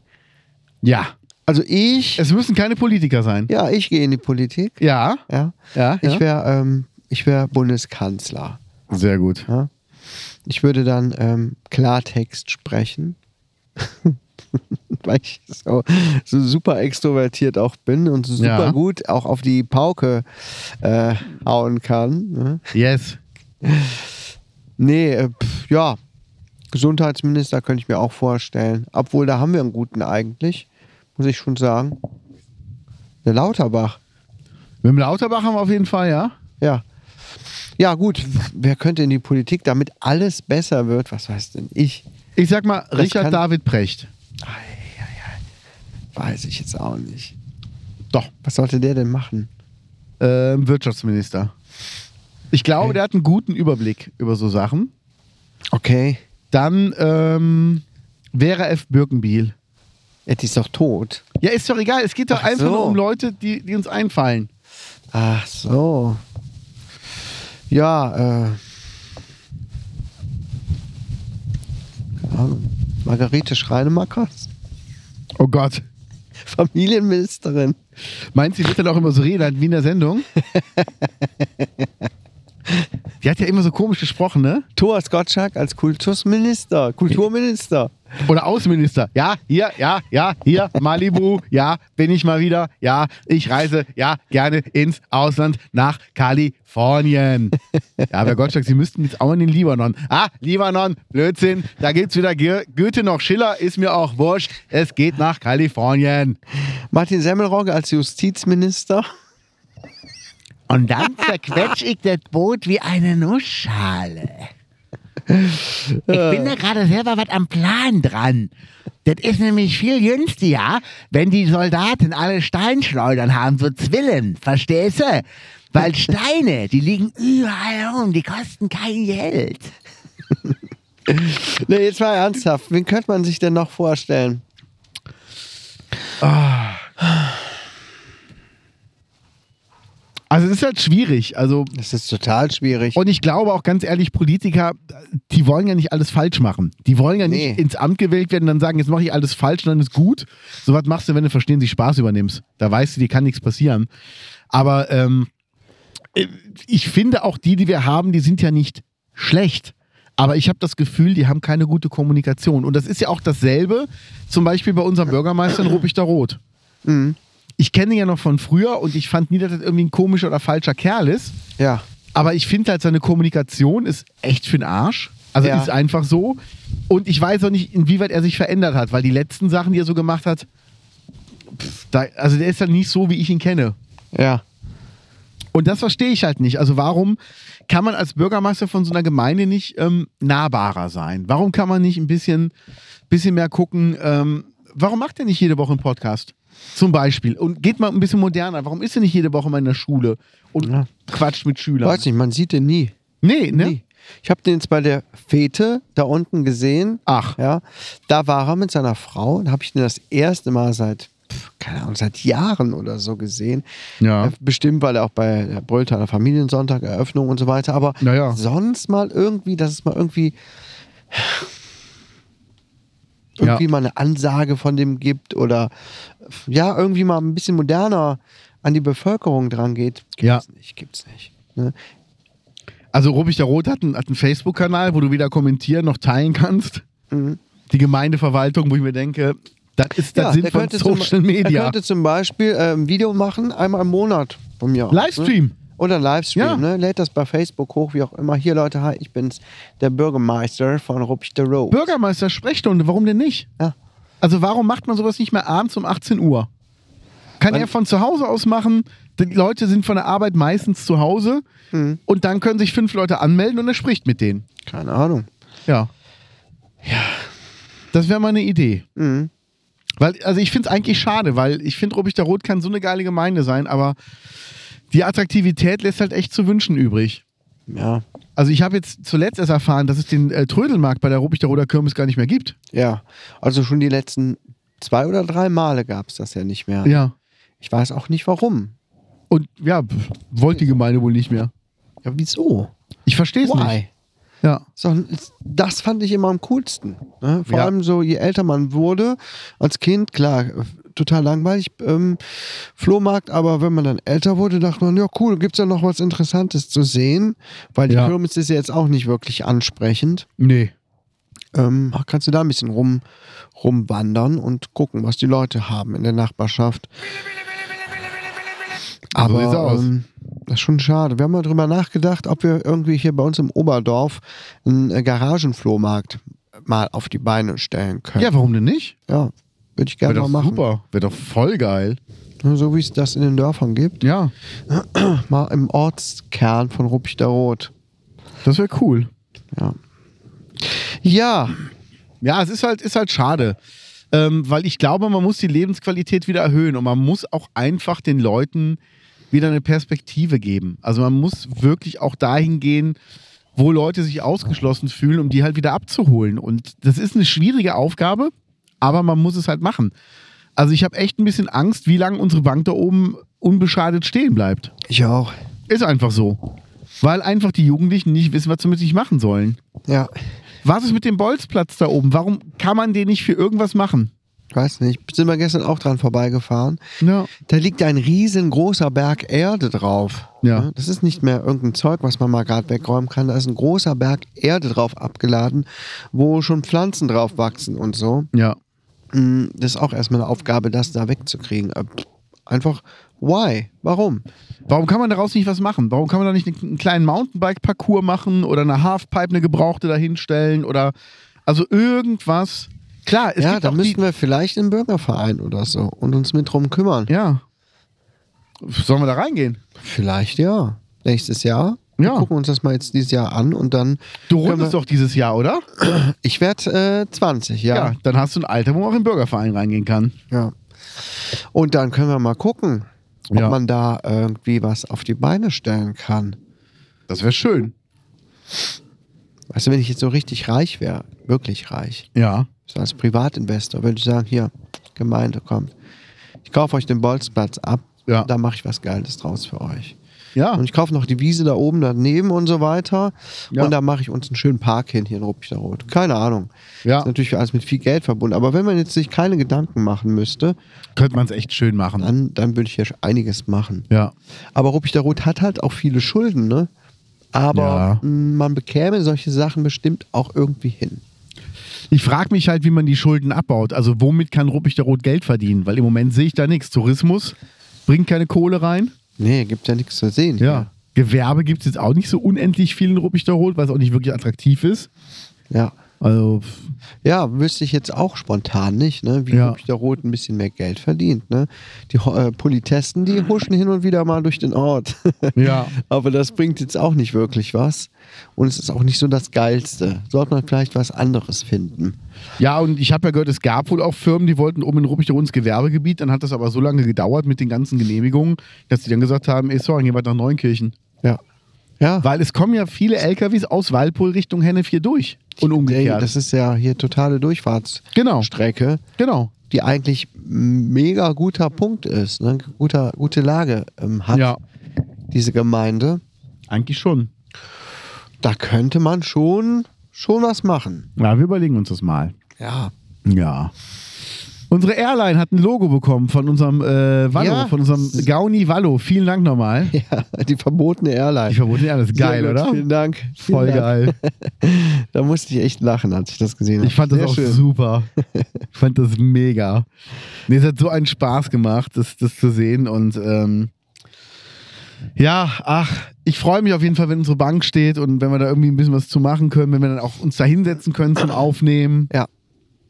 Ja. Also ich? Es müssen keine Politiker sein. Ja, ich gehe in die Politik. Ja. Ja. Ja. Ich wäre ähm, ich wär Bundeskanzler. Sehr gut. Ja? Ich würde dann ähm, Klartext sprechen. Weil ich so, so super extrovertiert auch bin und so super Ja. gut auch auf die Pauke äh, hauen kann. Ne? Yes. Nee, äh, pf, ja. Gesundheitsminister könnte ich mir auch vorstellen. Obwohl, da haben wir einen guten eigentlich, muss ich schon sagen. Der Lauterbach. Mit dem Lauterbach haben wir auf jeden Fall, ja. Ja. Ja, gut. Wer könnte in die Politik, damit alles besser wird? Was weiß denn ich? Ich sag mal, Richard kann- David Precht. Weiß ich jetzt auch nicht. Doch. Was sollte der denn machen? Ähm, Wirtschaftsminister. Ich glaube, der hat einen guten Überblick über so Sachen. Okay. Dann ähm, Vera F. Birkenbiel. Ja, die ist doch tot. Ja, ist doch egal. Es geht doch Ach einfach so. nur um Leute, die, die uns einfallen. Ach so. Ja, äh. keine Ahnung. Margarete Schreinemackers? Oh Gott. Familienministerin. Meinst du, die wird dann auch immer so reden wie in der Sendung? Die hat ja immer so komisch gesprochen, ne? Thomas Gottschalk als Kultusminister. Kulturminister. Oder Außenminister. Ja, hier, ja, ja, hier, Malibu, ja, bin ich mal wieder. Ja, ich reise, ja, gerne ins Ausland nach Kalifornien. Ja, aber Gottschalk, Sie müssten jetzt auch in den Libanon. Ah, Libanon, Blödsinn, da gibt's wieder Ge Goethe noch Schiller, ist mir auch wurscht. Es geht nach Kalifornien. Martin Semmelrogge als Justizminister. Und dann zerquetsch ich das Boot wie eine Nussschale. Ich bin da gerade selber was am Plan dran. Das ist nämlich viel günstiger, wenn die Soldaten alle Steinschleudern haben, so Zwillen, verstehst du? Weil Steine, die liegen überall rum, die kosten kein Geld. Nee, jetzt mal ernsthaft. Wen könnte man sich denn noch vorstellen? Also es ist halt schwierig. Also Das ist total schwierig. Und ich glaube auch ganz ehrlich, Politiker, die wollen ja nicht alles falsch machen. Die wollen ja nicht Nee. ins Amt gewählt werden und dann sagen, jetzt mache ich alles falsch und dann ist gut. So was machst du, wenn du verstehen sich Spaß übernimmst. Da weißt du, dir kann nichts passieren. Aber ähm, äh, ich finde auch die, die wir haben, die sind ja nicht schlecht. Aber ich habe das Gefühl, die haben keine gute Kommunikation. Und das ist ja auch dasselbe, zum Beispiel bei unserem Bürgermeister in Ruppig Rot. Ich kenne ihn ja noch von früher und ich fand nie, dass das irgendwie ein komischer oder falscher Kerl ist. ja. Aber ich finde halt, seine Kommunikation ist echt für den Arsch. Also Ja. ist einfach so. Und ich weiß auch nicht, inwieweit er sich verändert hat, weil die letzten Sachen, die er so gemacht hat, pff, da, also der ist dann nicht so, wie ich ihn kenne. Ja. Und das verstehe ich halt nicht. Also warum kann man als Bürgermeister von so einer Gemeinde nicht ähm, nahbarer sein? Warum kann man nicht ein bisschen, bisschen mehr gucken? Ähm, warum macht er nicht jede Woche einen Podcast? Zum Beispiel. Und geht mal ein bisschen moderner. Warum ist er nicht jede Woche mal in der Schule und Ja. quatscht mit Schülern? Weiß nicht, man sieht den nie. Nee, ne? nie. Ich habe den jetzt bei der Fete da unten gesehen. Ach. Ja. Da war er mit seiner Frau. Da habe ich den das erste Mal seit, keine Ahnung, seit Jahren oder so gesehen. Ja. Äh, Bestimmt, weil er auch bei der Brülltaler Familiensonntag, Eröffnung und so weiter. Aber Naja. sonst mal irgendwie, dass es mal irgendwie irgendwie Ja. mal eine Ansage von dem gibt oder ja, irgendwie mal ein bisschen moderner an die Bevölkerung dran geht. Gibt's Ja. nicht, gibt's nicht. Ne? Also Ruppichter Rot hat einen, einen Facebook-Kanal, wo du wieder kommentieren, noch teilen kannst. Mhm. Die Gemeindeverwaltung, wo ich mir denke, das ist das Sinn der von Social zum, Media. Er könnte zum Beispiel äh, ein Video machen, einmal im Monat von mir. Livestream. Ne? Oder Livestream, Ja. ne? Lädt das bei Facebook hoch, wie auch immer. Hier, Leute, hi, ich bin's, der Bürgermeister von Ruppichter Road. Bürgermeister Sprechstunde, warum denn nicht? Ja. Also warum macht man sowas nicht mehr abends um 18 Uhr? Kann er von zu Hause aus machen. Die Leute sind von der Arbeit meistens zu Hause Mhm. und dann können sich fünf Leute anmelden und er spricht mit denen. Keine Ahnung. Ja. Ja. Das wäre mal eine Idee. Mhm. Weil, also ich finde es eigentlich schade, weil ich finde, Ruppichter Rot kann so eine geile Gemeinde sein, aber die Attraktivität lässt halt echt zu wünschen übrig. Ja. Also ich habe jetzt zuletzt erst erfahren, dass es den äh, Trödelmarkt bei der Ruppichter Roter Kirmes gar nicht mehr gibt. Ja. Also schon die letzten zwei oder drei Male gab es das ja nicht mehr. Ja. Ich weiß auch nicht warum. Und ja, pf, wollte die Gemeinde wohl nicht mehr. Ja, wieso? Ich verstehe es nicht. Ja. So, das fand ich immer am coolsten. Ne? Vor Ja. allem so, je älter man wurde, als Kind, klar, total langweilig, ähm, Flohmarkt, aber wenn man dann älter wurde, dachte man, ja cool, gibt's ja noch was Interessantes zu sehen, weil die Ja. Kirmes ist ja jetzt auch nicht wirklich ansprechend. Nee. Ähm, kannst du da ein bisschen rum, rumwandern und gucken, was die Leute haben in der Nachbarschaft. Aber aus. ähm, das ist schon schade. Wir haben mal drüber nachgedacht, ob wir irgendwie hier bei uns im Oberdorf einen äh, Garagenflohmarkt mal auf die Beine stellen können. Ja, warum denn nicht? Ja, würde ich gerne mal machen. super. Wäre doch voll geil. So wie es das in den Dörfern gibt. Ja, Mal im Ortskern von Ruppichter Rot. das wäre cool. Ja. Ja, Ja, es ist halt, ist halt schade. Ähm, weil ich glaube, man muss die Lebensqualität wieder erhöhen und man muss auch einfach den Leuten wieder eine Perspektive geben. Also man muss wirklich auch dahin gehen, wo Leute sich ausgeschlossen fühlen, um die halt wieder abzuholen. Und das ist eine schwierige Aufgabe, aber man muss es halt machen. Also ich habe echt ein bisschen Angst, wie lange unsere Bank da oben unbeschadet stehen bleibt. ich auch. Ist einfach so. Weil einfach die Jugendlichen nicht wissen, was sie mit sich machen sollen. Ja, Was ist mit dem Bolzplatz da oben? Warum kann man den nicht für irgendwas machen? ich weiß nicht. Sind wir gestern auch dran vorbeigefahren. Ja. Da liegt ein riesengroßer Berg Erde drauf. Ja. Das ist nicht mehr irgendein Zeug, was man mal gerade wegräumen kann. Da ist ein großer Berg Erde drauf abgeladen, wo schon Pflanzen drauf wachsen und so. Ja. Mm, Das ist auch erstmal eine Aufgabe, das da wegzukriegen. Äh, Einfach, why? Warum? Warum kann man daraus nicht was machen? Warum kann man da nicht einen, einen kleinen Mountainbike-Parcours machen oder eine Halfpipe, eine gebrauchte dahinstellen oder also irgendwas? Klar, es ja, da müssten wir vielleicht in einen Bürgerverein oder so und uns mit drum kümmern. Ja. Sollen wir da reingehen? Vielleicht ja. Nächstes Jahr. Wir Ja. gucken uns das mal jetzt dieses Jahr an und dann. Du rundest doch dieses Jahr, oder? Ich werde äh, 20, ja. Ja. Dann hast du ein Alter, wo man auch in den Bürgerverein reingehen kann. ja. Und dann können wir mal gucken, ob Ja. man da irgendwie was auf die Beine stellen kann. Das wäre schön. Weißt du, wenn ich jetzt so richtig reich wäre, wirklich reich, Ja. so als Privatinvestor, würde ich sagen, hier, Gemeinde kommt. Ich kaufe euch den Bolzplatz ab, Ja. da mache ich was Geiles draus für euch. Ja. Und ich kaufe noch die Wiese da oben daneben und so weiter. Ja. Und da mache ich uns einen schönen Park hin hier in Ruppichterrot. Keine Ahnung. Ja. Ist natürlich alles mit viel Geld verbunden. Aber wenn man jetzt sich keine Gedanken machen müsste, Könnte man es echt schön machen. dann, dann würde ich hier einiges machen. Ja. Aber Ruppichterrot hat halt auch viele Schulden, ne? Aber Ja. man bekäme solche Sachen bestimmt auch irgendwie hin. Ich frage mich halt, wie man die Schulden abbaut. Also womit kann Rot Geld verdienen? Weil im Moment sehe ich da nichts. Tourismus bringt keine Kohle rein. Nee, gibt ja nichts zu sehen. Ja. Gewerbe gibt es jetzt auch nicht so unendlich viel in Rot, weil es auch nicht wirklich attraktiv ist. Ja. Also, Ja, wüsste ich jetzt auch spontan nicht, ne? wie Ja. Ruppichterrot ein bisschen mehr Geld verdient. Ne? Die äh, Politessen, die huschen hin und wieder mal durch den Ort. ja. Aber das bringt jetzt auch nicht wirklich was. Und es ist auch nicht so das Geilste. Sollte man vielleicht was anderes finden. Ja, und ich habe ja gehört, es gab wohl auch Firmen, die wollten oben in Ruppig der Rot ins Gewerbegebiet. Dann hat das aber so lange gedauert mit den ganzen Genehmigungen, dass die dann gesagt haben, ey, sorry, gehen wir nach Neunkirchen. Ja. Ja. Weil es kommen ja viele LKWs aus Walpol Richtung Hennef hier durch. Und umgekehrt. das ist ja hier totale Durchfahrtsstrecke, genau. Genau. die eigentlich ein mega guter Punkt ist. Ne? Guter, gute Lage ähm, hat Ja, diese Gemeinde. eigentlich schon. Da könnte man schon, schon was machen. Ja, wir überlegen uns das mal. Ja. Ja. Unsere Airline hat ein Logo bekommen von unserem äh, Wallo, Ja. von unserem Gauni Wallo. Vielen Dank nochmal. Ja, die verbotene Airline. Vermute, ja, das ist geil, gut, oder? Vielen Dank. Vielen Voll Dank. geil. Da musste ich echt lachen, als ich das gesehen habe. Ich fand das Sehr auch schön. super. Ich fand das mega. Nee, es hat so einen Spaß gemacht, das, das zu sehen. Und ähm, ja, ach, ich freue mich auf jeden Fall, wenn unsere Bank steht und wenn wir da irgendwie ein bisschen was zu machen können, wenn wir dann auch uns da hinsetzen können zum Aufnehmen. Ja.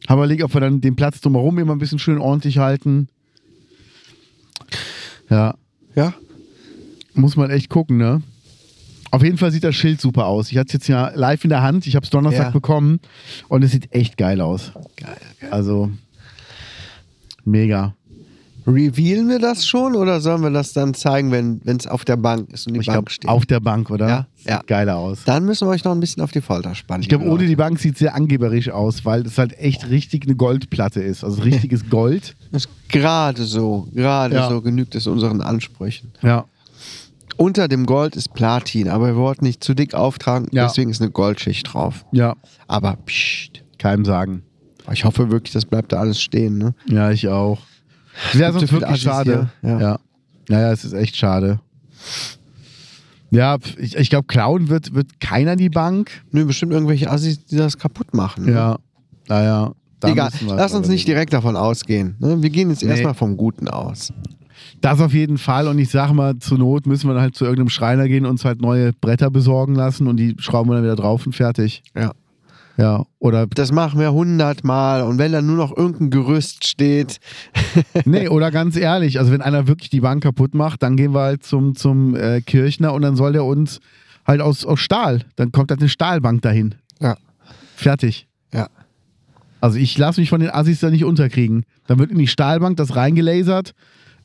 Haben wir überlegt, ob wir dann den Platz drumherum immer ein bisschen schön ordentlich halten. Ja, Ja, muss man echt gucken, ne? Auf jeden Fall sieht das Schild super aus. Ich hatte es jetzt ja live in der Hand. Ich habe es Donnerstag Ja. bekommen und es sieht echt geil aus. geil. geil. Also mega. Revealen wir das schon oder sollen wir das dann zeigen, wenn es auf der Bank ist und die Ich Bank glaube, steht? auf der Bank, oder? Ja, Sieht ja. geiler aus. Dann müssen wir euch noch ein bisschen auf die Folter spannen. Ich glaube, ohne die. Bank sieht es sehr angeberisch aus, weil es halt echt richtig eine Goldplatte ist. Also richtiges Gold. Ist gerade so, gerade Ja. so genügt es unseren Ansprüchen. Ja. Unter dem Gold ist Platin, aber wir wollten nicht zu dick auftragen, Ja. deswegen ist eine Goldschicht drauf. Ja. Aber pssst. Keinem sagen. Ich hoffe wirklich, das bleibt da alles stehen. Ne? Ja, ich auch. Wäre sonst wirklich Assis schade. ja. ja. Naja, es ist echt schade. Ja, ich, ich glaube, klauen wird, wird keiner die Bank. Nö, bestimmt irgendwelche Assis, die das kaputt machen. ne? Ja. Naja. Egal, lass uns nicht direkt davon ausgehen. Ne? Wir gehen jetzt Nee. erstmal vom Guten aus. Das auf jeden Fall. Und ich sage mal, zur Not müssen wir dann halt zu irgendeinem Schreiner gehen und uns halt neue Bretter besorgen lassen und die schrauben wir dann wieder drauf und fertig. Ja. Ja. Oder, Das machen wir hundertmal und wenn dann nur noch irgendein Gerüst steht, nee, oder ganz ehrlich, also wenn einer wirklich die Bank kaputt macht, dann gehen wir halt zum, zum äh, Kirchner und dann soll der uns halt aus, aus Stahl, dann kommt halt eine Stahlbank dahin. ja, Fertig. ja. Also ich lasse mich von den Assis da nicht unterkriegen. Dann wird in die Stahlbank das reingelasert.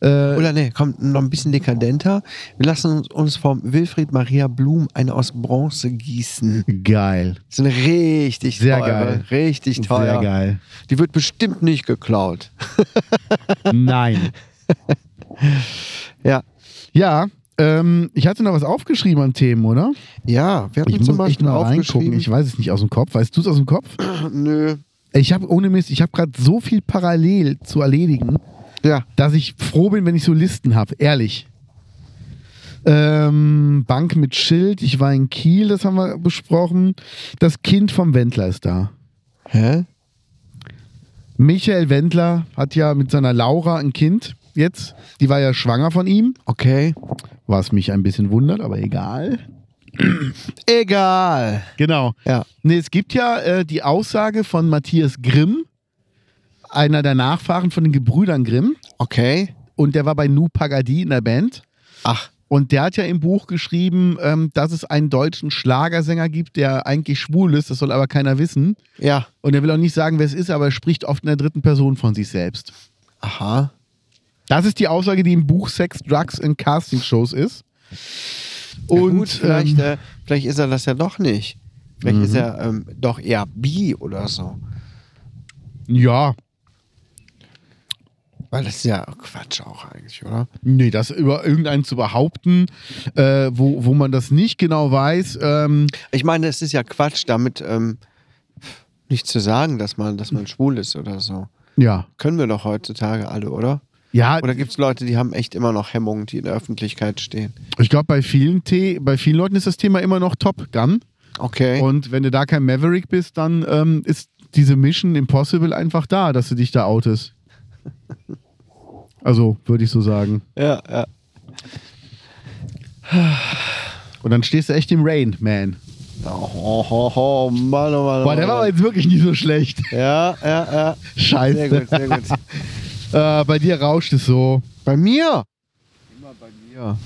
Äh, Oder nee, kommt noch ein bisschen dekadenter. Wir lassen uns, uns vom Wilfried Maria Blum eine aus Bronze gießen. geil. Das sind richtig Sehr teure, geil. Richtig teuer. Sehr geil. Die wird bestimmt nicht geklaut. Nein. Ja. Ja, ähm, ich hatte noch was aufgeschrieben an Themen, oder? Ja, wir hatten Ich zum muss echt Beispiel mal reingucken. Ich weiß es nicht aus dem Kopf. Weißt du es aus dem Kopf? Nö. Ich habe ohne Mist, ich habe gerade so viel parallel zu erledigen, Ja. dass ich froh bin, wenn ich so Listen habe. Ehrlich. Ähm, Bank mit Schild. Ich war in Kiel, das haben wir besprochen. Das Kind vom Wendler ist da. Hä? Michael Wendler hat ja mit seiner Laura ein Kind jetzt. Die war ja schwanger von ihm. Okay. Was mich ein bisschen wundert, aber egal. Egal. Genau. Ja. Nee, es gibt ja äh, die Aussage von Matthias Grimm, einer der Nachfahren von den Gebrüdern Grimm. Okay. Und der war bei Nu Pagadi in der Band. Ach, Und der hat ja im Buch geschrieben, ähm, dass es einen deutschen Schlagersänger gibt, der eigentlich schwul ist. Das soll aber keiner wissen. ja. Und er will auch nicht sagen, wer es ist, aber er spricht oft in der dritten Person von sich selbst. Aha. Das ist die Aussage, die im Buch Sex, Drugs and Casting Shows ist. Und Und gut, vielleicht, ähm, äh, vielleicht ist er das ja doch nicht. Vielleicht ist er ähm, doch eher bi oder so. ja, Weil das ist ja Quatsch auch eigentlich, oder? nee, das über irgendeinen zu behaupten, äh, wo, wo man das nicht genau weiß. Ähm, Ich meine, es ist ja Quatsch, damit ähm, nicht zu sagen, dass man, dass man schwul ist oder so. ja, Können wir doch heutzutage alle, oder? ja, Oder gibt es Leute, die haben echt immer noch Hemmungen, die in der Öffentlichkeit stehen? ich glaube, bei vielen, The bei vielen Leuten ist das Thema immer noch Top Gun. Okay. Und wenn du da kein Maverick bist, dann ähm, ist diese Mission Impossible einfach da, dass du dich da outest. Also, würde ich so sagen. ja, ja. Und dann stehst du echt im Rain, man. Oh, oh, oh, Mann, oh Mann. Boah, der war aber jetzt wirklich nicht so schlecht. Ja, ja, ja. Scheiße. Sehr gut, sehr gut. Äh, bei dir rauscht es so. Bei mir? Immer bei mir.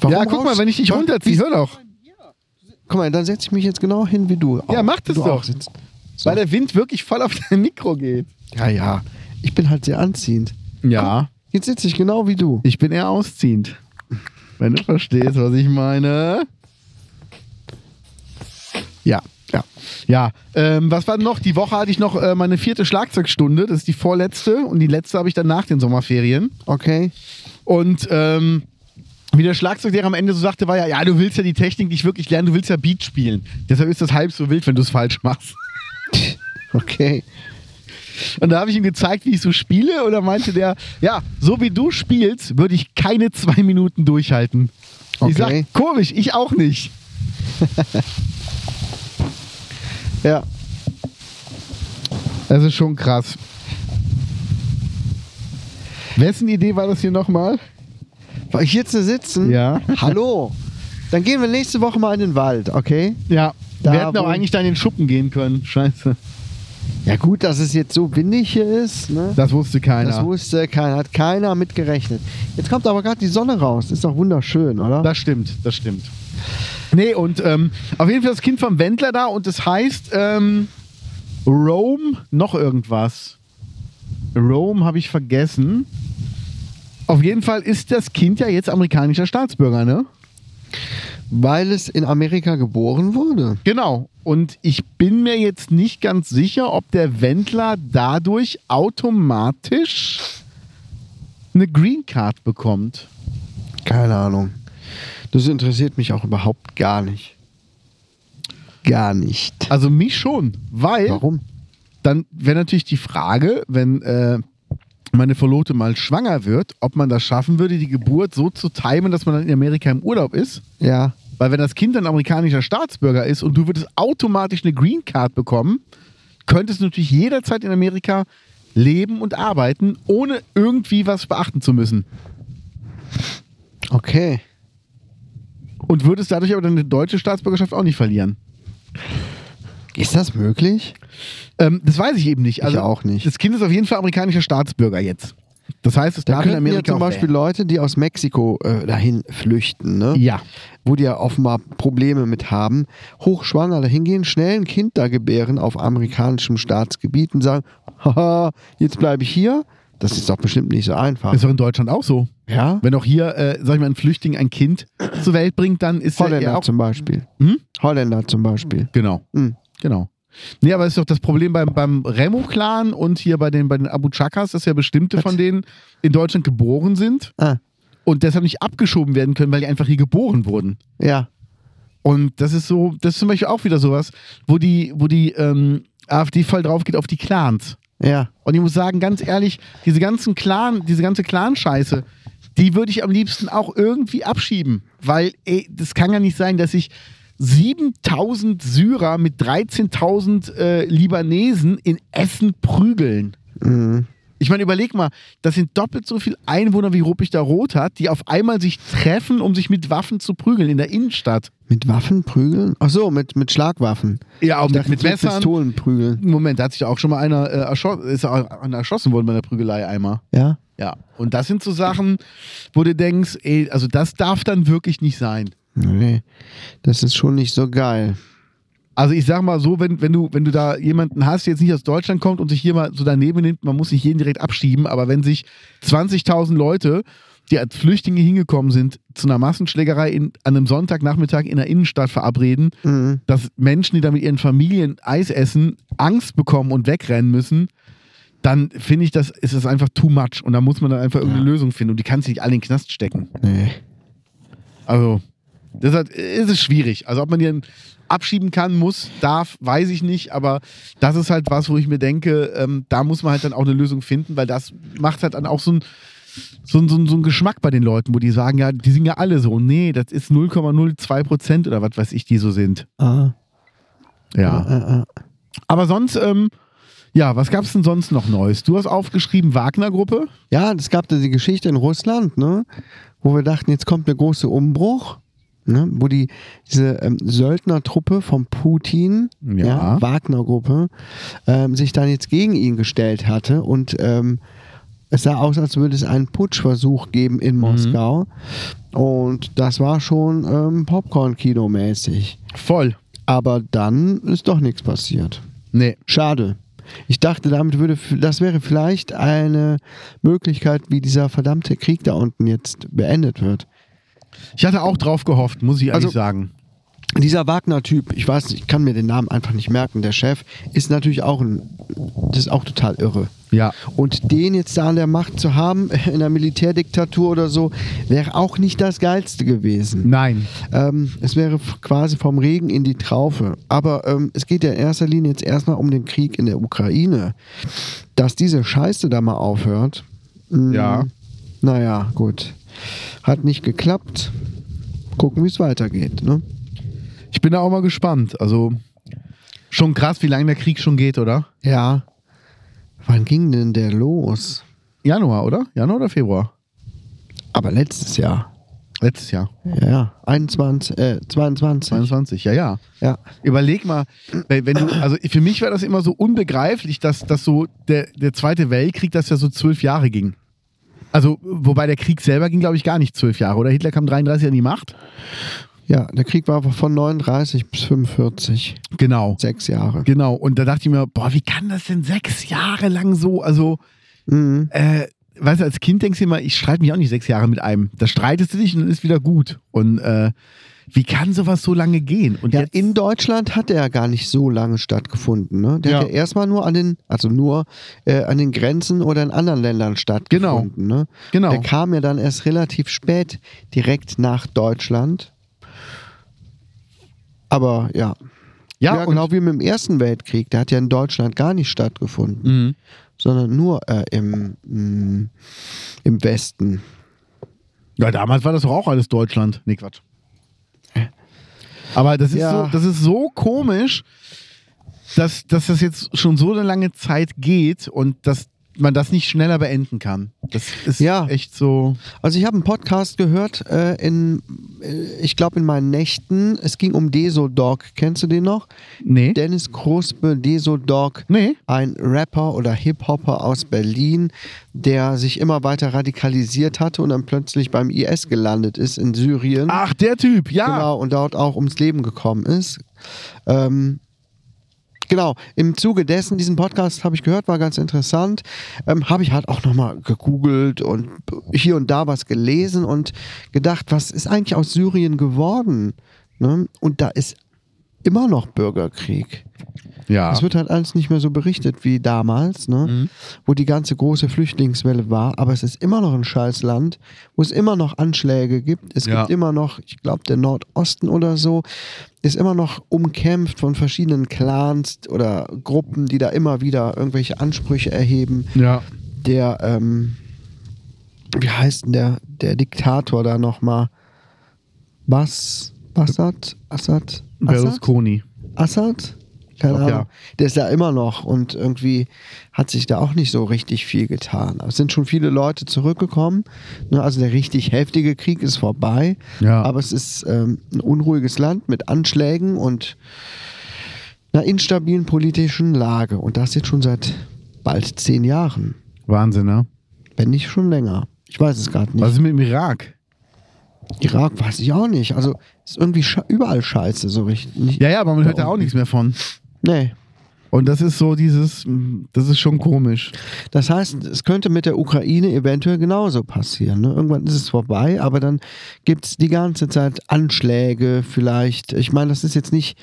Warum ja, guck mal, wenn ich dich runterziehe, hör doch. Guck mal, dann setze ich mich jetzt genau hin wie du. Ja, mach das du doch. So. Weil der Wind wirklich voll auf dein Mikro geht. Ja, ja. Ich bin halt sehr anziehend. Ja, Jetzt sitze ich genau wie du. ich bin eher ausziehend. Wenn du verstehst, was ich meine. Ja, ja. Ja, ähm, was war noch? Die Woche hatte ich noch äh, meine vierte Schlagzeugstunde. Das ist die vorletzte. Und die letzte habe ich dann nach den Sommerferien. Okay. Und ähm, wie der Schlagzeuglehrer am Ende so sagte, war ja, ja, du willst ja die Technik nicht wirklich lernen, du willst ja Beat spielen. Deshalb ist das halb so wild, wenn du es falsch machst. Okay. Und da habe ich ihm gezeigt, wie ich so spiele. Und da meinte der, ja, so wie du spielst, würde ich keine zwei Minuten durchhalten. Ich sag, Okay. komisch, ich auch nicht. Ja. Das ist schon krass. Wessen Idee war das hier nochmal? War ich hier zu sitzen? Ja. Hallo. Dann gehen wir nächste Woche mal in den Wald, okay? Ja. Da, Wir hätten auch eigentlich da in den Schuppen gehen können. Scheiße. Ja gut, dass es jetzt so windig hier ist, ne? Das wusste keiner. Das wusste keiner, hat keiner mit gerechnet. Jetzt kommt aber gerade die Sonne raus. Ist doch wunderschön, oder? Das stimmt, das stimmt. Nee, und ähm, auf jeden Fall das Kind vom Wendler da und es heißt ähm, Rome noch irgendwas. Rome habe ich vergessen. Auf jeden Fall ist das Kind ja jetzt amerikanischer Staatsbürger, ne? Weil es in Amerika geboren wurde. Genau. Und ich bin mir jetzt nicht ganz sicher, ob der Wendler dadurch automatisch eine Green Card bekommt. Keine Ahnung. Das interessiert mich auch überhaupt gar nicht. Gar nicht. Also mich schon, weil Warum? dann wäre natürlich die Frage, wenn äh, meine Verlobte mal schwanger wird, ob man das schaffen würde, die Geburt so zu timen, dass man dann in Amerika im Urlaub ist. Ja. Weil wenn das Kind dann amerikanischer Staatsbürger ist und du würdest automatisch eine Green Card bekommen, könntest du natürlich jederzeit in Amerika leben und arbeiten, ohne irgendwie was beachten zu müssen. Okay. Und würdest dadurch aber deine deutsche Staatsbürgerschaft auch nicht verlieren. Ist das möglich? Ähm, das weiß ich eben nicht. Also, auch nicht. Das Kind ist auf jeden Fall amerikanischer Staatsbürger jetzt. Das heißt, es Da darf in könnten ja Amerika zum Beispiel wählen. Leute, die aus Mexiko äh, dahin flüchten, ne? Ja. wo die ja offenbar Probleme mit haben, hochschwanger dahin gehen, schnell ein Kind da gebären auf amerikanischem Staatsgebiet und sagen, haha, jetzt bleibe ich hier. Das ist doch bestimmt nicht so einfach. Ist doch in Deutschland auch so. Ja? Wenn auch hier, äh, sag ich mal, ein Flüchtling ein Kind zur Welt bringt, dann ist er Holländer eher auch. zum Beispiel. Hm? Holländer zum Beispiel. Genau. Hm. Genau. Nee, aber ist doch das Problem beim, beim Remo-Clan und hier bei den, bei den Abu Chakas, dass ja bestimmte von denen in Deutschland geboren sind Ah, und deshalb nicht abgeschoben werden können, weil die einfach hier geboren wurden. ja. Und das ist so, das ist zum Beispiel auch wieder sowas, wo die, wo die ähm, AfD voll drauf geht auf die Clans. Ja. Und ich muss sagen, ganz ehrlich, diese ganzen Clan, diese ganze Clan-Scheiße, die würde ich am liebsten auch irgendwie abschieben. Weil, ey, das kann ja nicht sein, dass ich 7000 Syrer mit 13.000 äh, Libanesen in Essen prügeln. Mhm. Ich meine, überleg mal, das sind doppelt so viele Einwohner wie Ruppig da Rot hat, die auf einmal sich treffen, um sich mit Waffen zu prügeln in der Innenstadt. Mit Waffen prügeln? Ach so, mit, mit Schlagwaffen. Ja, auch Ich mit, dachte, mit mit Messern. Pistolen prügeln. Moment, da hat sich auch schon mal einer äh, erschossen, ist auch einer erschossen worden bei der Prügelei einmal. Ja? Ja, und das sind so Sachen, wo du denkst, ey, also das darf dann wirklich nicht sein. Nee. Das ist schon nicht so geil. Also ich sag mal so, wenn, wenn, du, wenn du da jemanden hast, der jetzt nicht aus Deutschland kommt und sich hier mal so daneben nimmt, man muss nicht jeden direkt abschieben, aber wenn sich 20.000 Leute, die als Flüchtlinge hingekommen sind, zu einer Massenschlägerei in, an einem Sonntagnachmittag in der Innenstadt verabreden, Mhm. dass Menschen, die da mit ihren Familien Eis essen, Angst bekommen und wegrennen müssen, dann finde ich, das ist das einfach too much. Und da muss man dann einfach irgendeine Lösung finden. Und die kannst du nicht alle in den Knast stecken. Nee. Also, deshalb ist es schwierig. Also, ob man den abschieben kann, muss, darf, weiß ich nicht. Aber das ist halt was, wo ich mir denke, ähm, da muss man halt dann auch eine Lösung finden, weil das macht halt dann auch so ein so, ein- so, ein- so ein Geschmack bei den Leuten, wo die sagen, ja, die sind ja alle so. Nee, das ist 0,02 Prozent oder was weiß ich, die so sind. Ah. Ja. Äh, äh. Aber sonst, ähm, ja, was gab es denn sonst noch Neues? Du hast aufgeschrieben Wagner-Gruppe. Ja, es gab da die Geschichte in Russland, ne, wo wir dachten, jetzt kommt der große Umbruch, ne, wo die diese ähm, Söldnertruppe von Putin, Ja. Wagner-Gruppe, ähm, sich dann jetzt gegen ihn gestellt hatte und ähm, es sah aus, als würde es einen Putschversuch geben in Moskau. Und das war schon ähm, Popcorn-Kino-mäßig. Voll. Aber dann ist doch nichts passiert. Nee. Schade. Ich dachte, damit würde, das wäre vielleicht eine Möglichkeit, wie dieser verdammte Krieg da unten jetzt beendet wird. Ich hatte auch drauf gehofft, muss ich ehrlich Also- sagen. dieser Wagner-Typ, ich weiß nicht, ich kann mir den Namen einfach nicht merken, der Chef, ist natürlich auch ein, das ist auch total irre. Ja. Und den jetzt da an der Macht zu haben, in einer Militärdiktatur oder so, wäre auch nicht das Geilste gewesen. Nein. Ähm, es wäre quasi vom Regen in die Traufe. Aber ähm, es geht ja in erster Linie jetzt erstmal um den Krieg in der Ukraine. Dass diese Scheiße da mal aufhört. mm, Ja. Naja, gut. Hat nicht geklappt. Gucken, wie es weitergeht. Ne? Ich bin da auch mal gespannt. Also schon krass, wie lange der Krieg schon geht, oder? Ja. Wann ging denn der los? Januar, oder? Januar oder Februar? Aber letztes Jahr. Letztes Jahr. Ja, ja. 21, äh, 22. 22, ja, ja. Ja. Überleg mal, wenn du, also für mich war das immer so unbegreiflich, dass, dass so der, der Zweite Weltkrieg, dass ja so zwölf Jahre ging. Also, wobei der Krieg selber ging, glaube ich, gar nicht zwölf Jahre, oder? Hitler kam 33 an die Macht. Ja, der Krieg war von 39 bis 45. Genau. Sechs Jahre. Genau. Und da dachte ich mir, boah, wie kann das denn sechs Jahre lang so? Also, Mhm. äh, weißt du, als Kind denkst du immer, ich streite mich auch nicht sechs Jahre mit einem. Da streitest du dich und dann ist wieder gut. Und äh, wie kann sowas so lange gehen? Und Ja, jetzt, in Deutschland hat er ja gar nicht so lange stattgefunden. Ne? Der Ja. hat ja erstmal nur an den, also nur äh, an den Grenzen oder in anderen Ländern stattgefunden. Ne? Genau. Der kam ja dann erst relativ spät direkt nach Deutschland. Aber ja. ja, Ja, genau wie mit dem Ersten Weltkrieg. Der hat ja in Deutschland gar nicht stattgefunden, Mhm. sondern nur äh, im, mh, im Westen. Ja, damals war das doch auch alles Deutschland. Nee, Quatsch. Aber das ist, Ja. so, das ist so komisch, dass, dass das jetzt schon so eine lange Zeit geht und dass man das nicht schneller beenden kann. Das ist Ja. echt so. Also ich habe einen Podcast gehört, äh, in, äh, ich glaube in meinen Nächten. Es ging um Desodog. Kennst du den noch? Nee. Dennis Kruspe, Desodog. Nee. Ein Rapper oder Hip-Hopper aus Berlin, der sich immer weiter radikalisiert hatte und dann plötzlich beim IS gelandet ist in Syrien. Ach, der Typ, ja. Genau, und dort auch ums Leben gekommen ist. Ähm, genau, im Zuge dessen, diesen Podcast habe ich gehört, war ganz interessant. Ähm, habe ich halt auch nochmal gegoogelt und hier und da was gelesen und gedacht, was ist eigentlich aus Syrien geworden? Ne? Und da ist immer noch Bürgerkrieg. Ja. Es wird halt alles nicht mehr so berichtet wie damals, ne? Mhm. wo die ganze große Flüchtlingswelle war. Aber es ist immer noch ein Scheißland, wo es immer noch Anschläge gibt. Es Ja. gibt immer noch, ich glaube, der Nordosten oder so, ist immer noch umkämpft von verschiedenen Clans oder Gruppen, die da immer wieder irgendwelche Ansprüche erheben. ja. Der, ähm, wie heißt denn der, der Diktator da nochmal? Bas, Assad? Assad? Assad? Berlusconi. Assad? Keine Ahnung. Der ist da immer noch und irgendwie hat sich da auch nicht so richtig viel getan. Aber es sind schon viele Leute zurückgekommen. Ne, Also der richtig heftige Krieg ist vorbei. Ja. Aber es ist ähm, ein unruhiges Land mit Anschlägen und einer instabilen politischen Lage. Und das jetzt schon seit bald zehn Jahren. Wahnsinn, ne? Wenn nicht schon länger. Ich weiß es gerade nicht. Was ist mit dem Irak? Irak weiß ich auch nicht. Also ist irgendwie sche überall scheiße, so richtig. Ja, ja, aber man hört da auch nichts mehr von. Nee. Und das ist so dieses, das ist schon komisch. Das heißt, es könnte mit der Ukraine eventuell genauso passieren. Ne? Irgendwann ist es vorbei, aber dann gibt es die ganze Zeit Anschläge vielleicht. Ich meine, das ist jetzt nicht.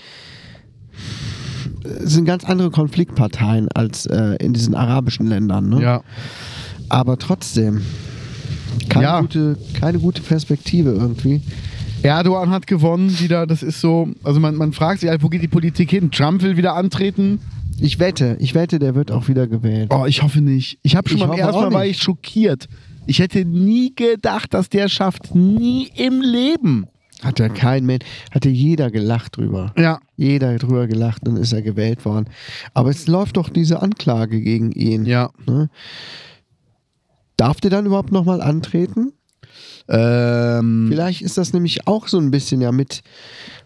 Es sind ganz andere Konfliktparteien als äh, in diesen arabischen Ländern. Ne? Ja. Aber trotzdem. Keine, Ja. gute, keine gute Perspektive irgendwie. Erdogan hat gewonnen wieder, das ist so, also man, man fragt sich halt, wo geht die Politik hin? Trump will wieder antreten. Ich wette, ich wette, der wird auch wieder gewählt. Oh, ich hoffe nicht. Ich habe schon Ich beim ersten Mal war ich schockiert. Ich hätte nie gedacht, dass der schafft. Nie im Leben. Hat ja kein Mensch, hatte jeder gelacht drüber. Ja. Jeder drüber gelacht, dann ist er gewählt worden. Aber es läuft doch diese Anklage gegen ihn. Ja. Ne? Darf der dann überhaupt nochmal antreten? Ähm, Vielleicht ist das nämlich auch so ein bisschen ja mit,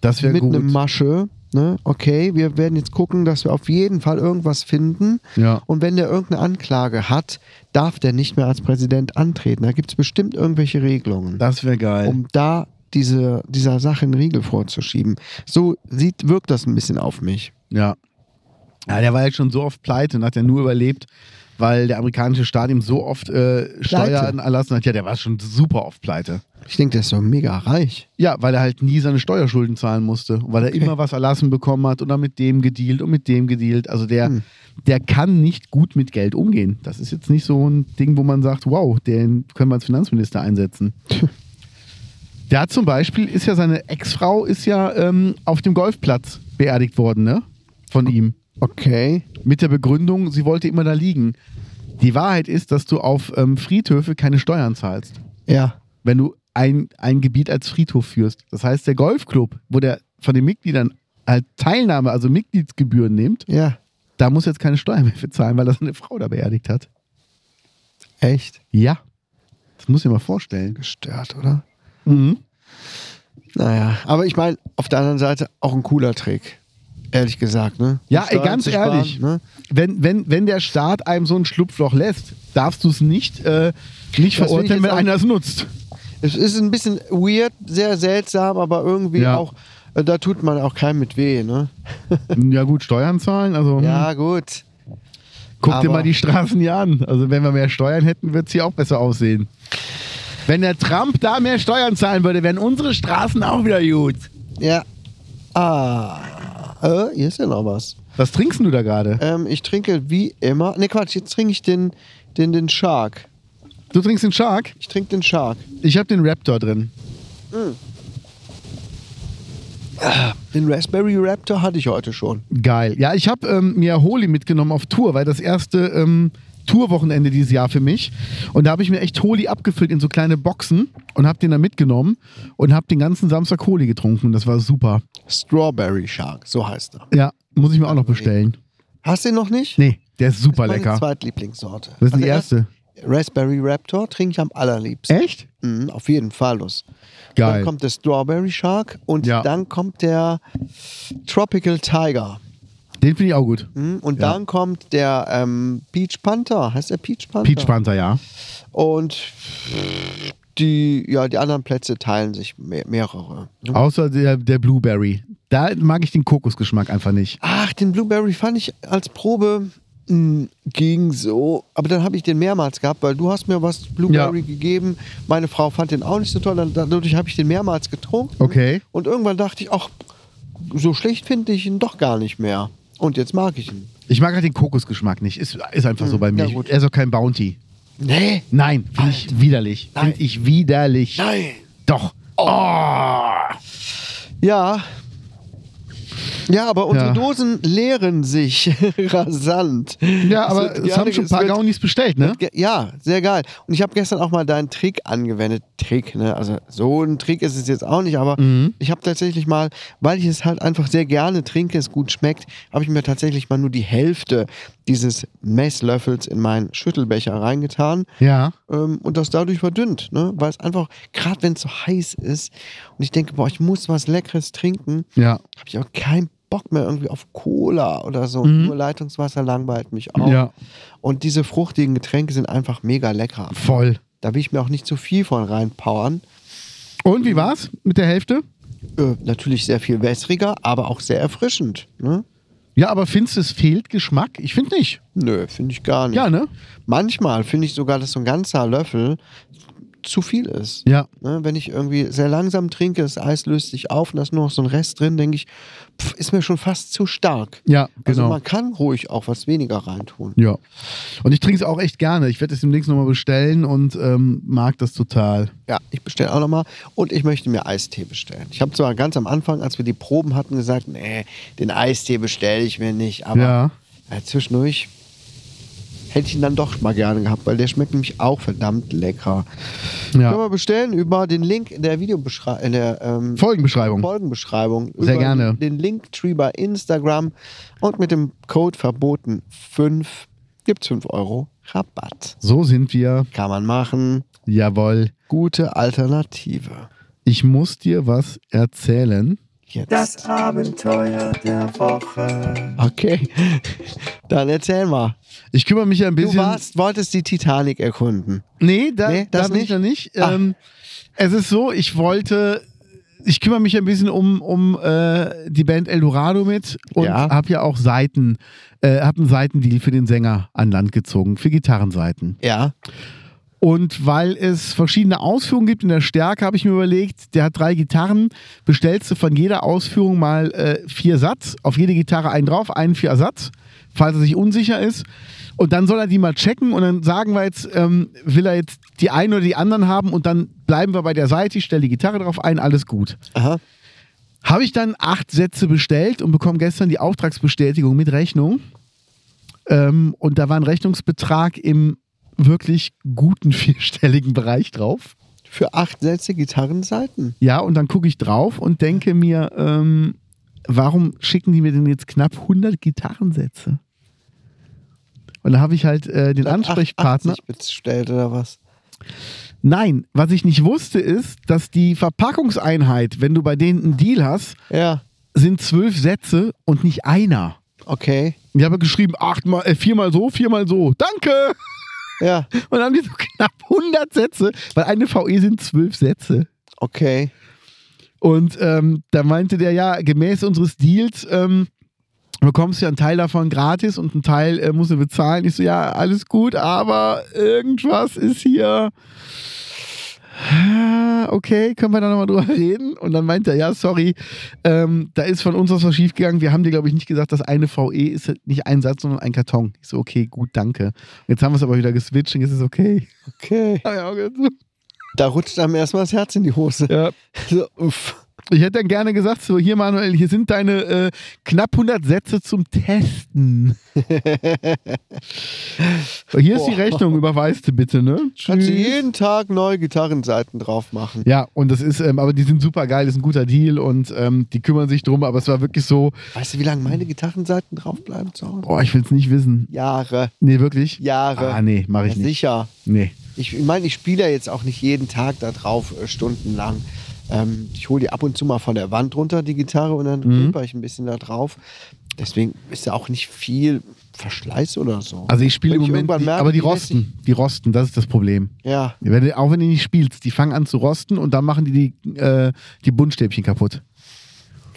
das mit gut. einem Masche. Ne? Okay, wir werden jetzt gucken, dass wir auf jeden Fall irgendwas finden. Ja. Und wenn der irgendeine Anklage hat, darf der nicht mehr als Präsident antreten. Da gibt es bestimmt irgendwelche Regelungen, Das wäre geil. um da diese, dieser Sache einen Riegel vorzuschieben. So sieht, wirkt das ein bisschen auf mich. Ja. Ja, der war jetzt schon so oft pleite und hat ja nur überlebt, weil der amerikanische Staat ihm so oft äh, Steuern erlassen hat. Ja, der war schon super oft pleite. Ich denke, der ist so mega reich. Ja, weil er halt nie seine Steuerschulden zahlen musste. Und weil er Okay. immer was erlassen bekommen hat und dann mit dem gedealt und mit dem gedealt. Also der, Hm. der kann nicht gut mit Geld umgehen. Das ist jetzt nicht so ein Ding, wo man sagt, wow, den können wir als Finanzminister einsetzen. Der hat zum Beispiel, ist ja seine Ex-Frau, ist ja ähm, auf dem Golfplatz beerdigt worden, ne? Von ihm. Okay. Mit der Begründung, sie wollte immer da liegen. Die Wahrheit ist, dass du auf ähm, Friedhöfe keine Steuern zahlst Ja. wenn du ein, ein Gebiet als Friedhof führst. Das heißt, der Golfclub, wo der von den Mitgliedern halt Teilnahme, also Mitgliedsgebühren nimmt, Ja. da muss jetzt keine Steuer mehr für zahlen, weil das eine Frau da beerdigt hat. Echt? Ja. Das muss ich mir mal vorstellen. Gestört, oder? Mhm. Naja, aber ich meine, auf der anderen Seite auch ein cooler Trick. Ehrlich gesagt, ne? Ja, ey, ganz sparen, ehrlich. Ne? Wenn, wenn, wenn der Staat einem so ein Schlupfloch lässt, darfst du es nicht, äh, nicht Das verurteilen, wenn einer es nutzt. Es ist ein bisschen weird, sehr seltsam, aber irgendwie Ja. auch, äh, da tut man auch keinem mit weh, ne? ja gut, Steuern zahlen, also hm, Ja, gut. guck dir aber- mal die Straßen hier an. Also wenn wir mehr Steuern hätten, wird es hier auch besser aussehen. Wenn der Trump da mehr Steuern zahlen würde, wären unsere Straßen auch wieder gut. Ja. Ah. Äh, hier ist ja noch was. Was trinkst du da gerade? Ähm, ich trinke wie immer. Ne, Quatsch, jetzt trinke ich den, den, den Shark. Du trinkst den Shark? Ich trinke den Shark. Ich habe den Raptor drin. Den Raspberry Raptor hatte ich heute schon. Geil. Ja, ich habe ähm, mir Holi mitgenommen auf Tour, weil das erste ähm, Tourwochenende dieses Jahr für mich. Und da habe ich mir echt Holi abgefüllt in so kleine Boxen und habe den dann mitgenommen und habe den ganzen Samstag Holi getrunken. Das war super. Strawberry Shark, so heißt er. Ja, muss ich mir auch noch bestellen. Hast du den noch nicht? Nee, der ist super Meine lecker. Zweitlieblingssorte. Das ist die Also erste. Raspberry Raptor trinke ich am allerliebsten. Echt? Mhm, auf jeden Fall los. Dann Geil. kommt der Strawberry Shark und Ja. dann kommt der Tropical Tiger. Den finde ich auch gut. Mhm, Und Ja. dann kommt der ähm, Peach Panther. Heißt der Peach Panther? Peach Panther, ja. Und die, ja, die anderen Plätze teilen sich mehr, mehrere. Außer der, der Blueberry. Da mag ich den Kokosgeschmack einfach nicht. Ach, den Blueberry fand ich als Probe mh, ging so. Aber dann habe ich den mehrmals gehabt, weil du hast mir was Blueberry Ja. gegeben. Meine Frau fand den auch nicht so toll. Dann, dadurch habe ich den mehrmals getrunken. Okay. Und irgendwann dachte ich, ach, so schlecht finde ich ihn doch gar nicht mehr. Und jetzt mag ich ihn. Ich mag halt den Kokosgeschmack nicht. Ist, ist einfach so bei mir. ja, gut. er ist auch kein Bounty. Nee. Nein, finde ich widerlich. Nein. Finde ich widerlich. Nein. Doch. Ja. Ja, aber unsere Ja. Dosen leeren sich rasant. Ja, aber wird es haben schon ein paar Gaunis bestellt, ne? Ja, sehr geil. Und ich habe gestern auch mal deinen Trick angewendet. Trick, ne? Also so ein Trick ist es jetzt auch nicht, aber Mhm. ich habe tatsächlich mal, weil ich es halt einfach sehr gerne trinke, es gut schmeckt, habe ich mir tatsächlich mal nur die Hälfte dieses Messlöffels in meinen Schüttelbecher reingetan Ja. ähm, und das dadurch verdünnt, ne? Weil es einfach, gerade wenn es so heiß ist und ich denke, boah, ich muss was Leckeres trinken, Ja. habe ich auch keinen Bock mehr irgendwie auf Cola oder so. Nur Leitungswasser langweilt mich auch. Mhm. Ja. Und diese fruchtigen Getränke sind einfach mega lecker. Voll. Da will ich mir auch nicht zu viel von reinpowern. Und wie war's mit der Hälfte? Äh, natürlich sehr viel wässriger, aber auch sehr erfrischend. Ne? Ja, aber findest du, es fehlt Geschmack? Ich finde nicht. Nö, finde ich gar nicht. Ja, ne? Manchmal finde ich sogar, dass so ein ganzer Löffel zu viel ist. Ja. Ne, wenn ich irgendwie sehr langsam trinke, das Eis löst sich auf und da ist nur noch so ein Rest drin, denke ich, pff, ist mir schon fast zu stark. Ja, Also genau. man kann ruhig auch was weniger reintun. Ja. Und ich trinke es auch echt gerne. Ich werde es demnächst nochmal bestellen und ähm, mag das total. Ja, ich bestelle auch nochmal und ich möchte mir Eistee bestellen. Ich habe zwar ganz am Anfang, als wir die Proben hatten, gesagt, nee, den Eistee bestelle ich mir nicht, aber Ja. äh, zwischendurch hätte ich ihn dann doch mal gerne gehabt, weil der schmeckt nämlich auch verdammt lecker. Können Ja. wir bestellen über den Link in der Videobeschreibung, in der ähm, Folgenbeschreibung. Folgenbeschreibung. Sehr über gerne. Den Linktree bei Instagram und mit dem Code verboten 5 gibt es 5 Euro Rabatt. So sind wir. Kann man machen. Jawohl. Gute Alternative. Ich muss dir was erzählen. Jetzt. Das Abenteuer der Woche. Okay. Dann erzähl mal. Ich kümmere mich ein Du bisschen. warst, wolltest die Titanic erkunden. Nee, da, Nee, da das bin ich nicht? noch nicht. Ah. Ähm, es ist so, ich wollte ich kümmere mich ein bisschen um, um äh, die Band Eldorado mit und Ja. habe ja auch Seiten, äh, habe einen Seitendeal für den Sänger an Land gezogen, für Gitarrenseiten. Ja. Und weil es verschiedene Ausführungen gibt in der Stärke, habe ich mir überlegt, der hat drei Gitarren, bestellst du von jeder Ausführung mal äh, vier Satz, auf jede Gitarre einen drauf, einen für Ersatz, falls er sich unsicher ist. Und dann soll er die mal checken und dann sagen wir jetzt, ähm, will er jetzt die einen oder die anderen haben und dann bleiben wir bei der Seite, ich stelle die Gitarre drauf ein, alles gut. Aha. Habe ich dann acht Sätze bestellt und bekomme gestern die Auftragsbestätigung mit Rechnung. Ähm, und da war ein Rechnungsbetrag im wirklich guten vierstelligen Bereich drauf. Für acht Sätze Gitarrenseiten. Ja, und dann gucke ich drauf und denke mir, ähm, warum schicken die mir denn jetzt knapp 100 Gitarrensätze? Und da habe ich halt äh, den Ansprechpartner. 80 bestellt oder was? Nein, was ich nicht wusste, ist, dass die Verpackungseinheit, wenn du bei denen einen Deal hast, Ja. sind zwölf Sätze und nicht einer. Okay. Ich habe geschrieben, achtmal, äh, viermal so, viermal so. Danke! Ja. Und dann haben die so knapp 100 Sätze, weil eine VE sind zwölf Sätze. Okay. Und ähm, da meinte der, ja, gemäß unseres Deals ähm, bekommst du ja einen Teil davon gratis und einen Teil äh, musst du bezahlen. Ich so, ja, alles gut, aber irgendwas ist hier. Ah, Okay, können wir da nochmal drüber reden? Und dann meinte er, ja, sorry, ähm, da ist von uns was schiefgegangen. Wir haben dir, glaube ich, nicht gesagt, dass eine VE ist nicht ein Satz, sondern ein Karton. Ich so, okay, gut, danke. Jetzt haben wir es aber wieder geswitcht und jetzt ist es okay. Okay. Da rutscht einem erstmal das Herz in die Hose. Ja. So, uff. Ich hätte dann gerne gesagt, so hier Manuel, hier sind deine äh, knapp 100 Sätze zum Testen. so, hier ist die Boah. Rechnung, überweist du bitte, ne? Kannst du jeden Tag neue Gitarrenseiten drauf machen. Ja, und das ist, ähm, aber die sind super geil, das ist ein guter Deal und ähm, die kümmern sich drum, aber es war wirklich so, Weißt du, wie lange meine Gitarrenseiten draufbleiben Hause? boah, ich will es nicht wissen. Jahre. Nee, wirklich? Jahre. Ah, nee, mache ich Ja, nicht. Sicher. Nee. Ich meine, ich spiele ja jetzt auch nicht jeden Tag da drauf äh, stundenlang. Ähm, ich hole die ab und zu mal von der Wand runter, die Gitarre, und dann Mhm. ich ein bisschen da drauf. Deswegen ist ja auch nicht viel Verschleiß oder so. Also ich spiele im Moment, die, merke, aber die die rosten, die rosten, das ist das Problem. ja, Wenn auch wenn du nicht spielst, die fangen an zu rosten und dann machen die die, äh, die Buntstäbchen kaputt.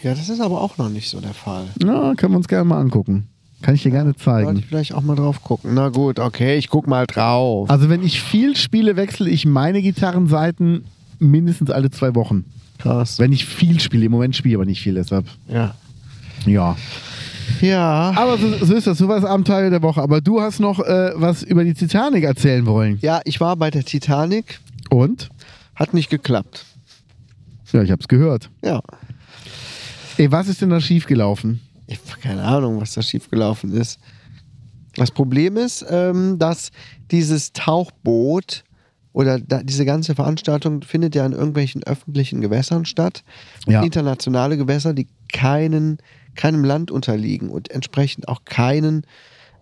ja, das ist aber auch noch nicht so der Fall. Na, können wir uns gerne mal angucken. Kann ich dir gerne Sollte zeigen. ich vielleicht auch mal drauf gucken. Na gut, okay, ich guck mal drauf. Also wenn ich viel spiele, wechsle ich meine Gitarrenseiten mindestens alle zwei Wochen. Krass. Wenn ich viel spiele, im Moment spiele ich aber nicht viel, deshalb. Ja. Ja. Ja. Aber so, so ist das, so war das Abenteuer der Woche. Aber du hast noch äh, was über die Titanic erzählen wollen. Ja, ich war bei der Titanic, Und? hat nicht geklappt. Ja, ich hab's gehört. Ja. Ey, was ist denn da schiefgelaufen? Ich habe keine Ahnung, was da schiefgelaufen ist. Das Problem ist, ähm, dass dieses Tauchboot oder da, diese ganze Veranstaltung findet ja in irgendwelchen öffentlichen Gewässern statt. Ja. Internationale Gewässer, die keinen, keinem Land unterliegen und entsprechend auch keinen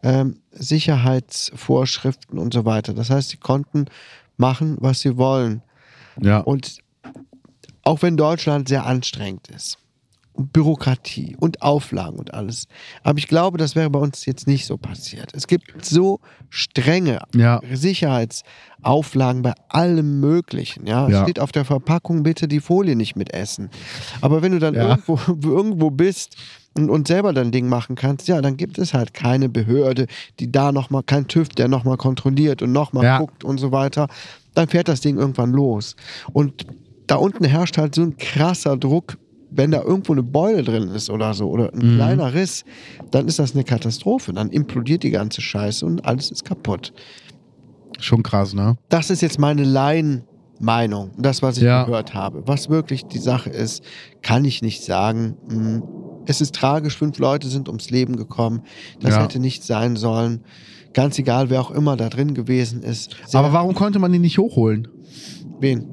ähm, Sicherheitsvorschriften und so weiter. Das heißt, sie konnten machen, was sie wollen. Ja. Und auch wenn Deutschland sehr anstrengend ist, und Bürokratie und Auflagen und alles, aber ich glaube, das wäre bei uns jetzt nicht so passiert. Es gibt so strenge Ja. Sicherheitsauflagen bei allem Möglichen. Ja? Ja. Es steht auf der Verpackung, bitte die Folie nicht mitessen. Aber wenn du dann Ja. irgendwo, irgendwo bist und, und selber dein Ding machen kannst, ja, dann gibt es halt keine Behörde, die da nochmal, kein TÜV, der nochmal kontrolliert und nochmal Ja. guckt und so weiter. Dann fährt das Ding irgendwann los. Und da unten herrscht halt so ein krasser Druck, wenn da irgendwo eine Beule drin ist oder so oder ein kleiner Riss, dann ist das eine Katastrophe. Dann implodiert die ganze Scheiße und alles ist kaputt. Schon krass, ne? Das ist jetzt meine Laienmeinung, das, was ich Ja. gehört habe. Was wirklich die Sache ist, kann ich nicht sagen. Mm, Es ist tragisch, fünf Leute sind ums Leben gekommen. Das Ja. hätte nicht sein sollen. Ganz egal, wer auch immer da drin gewesen ist. Sehr- Aber warum konnte man die nicht hochholen? wen?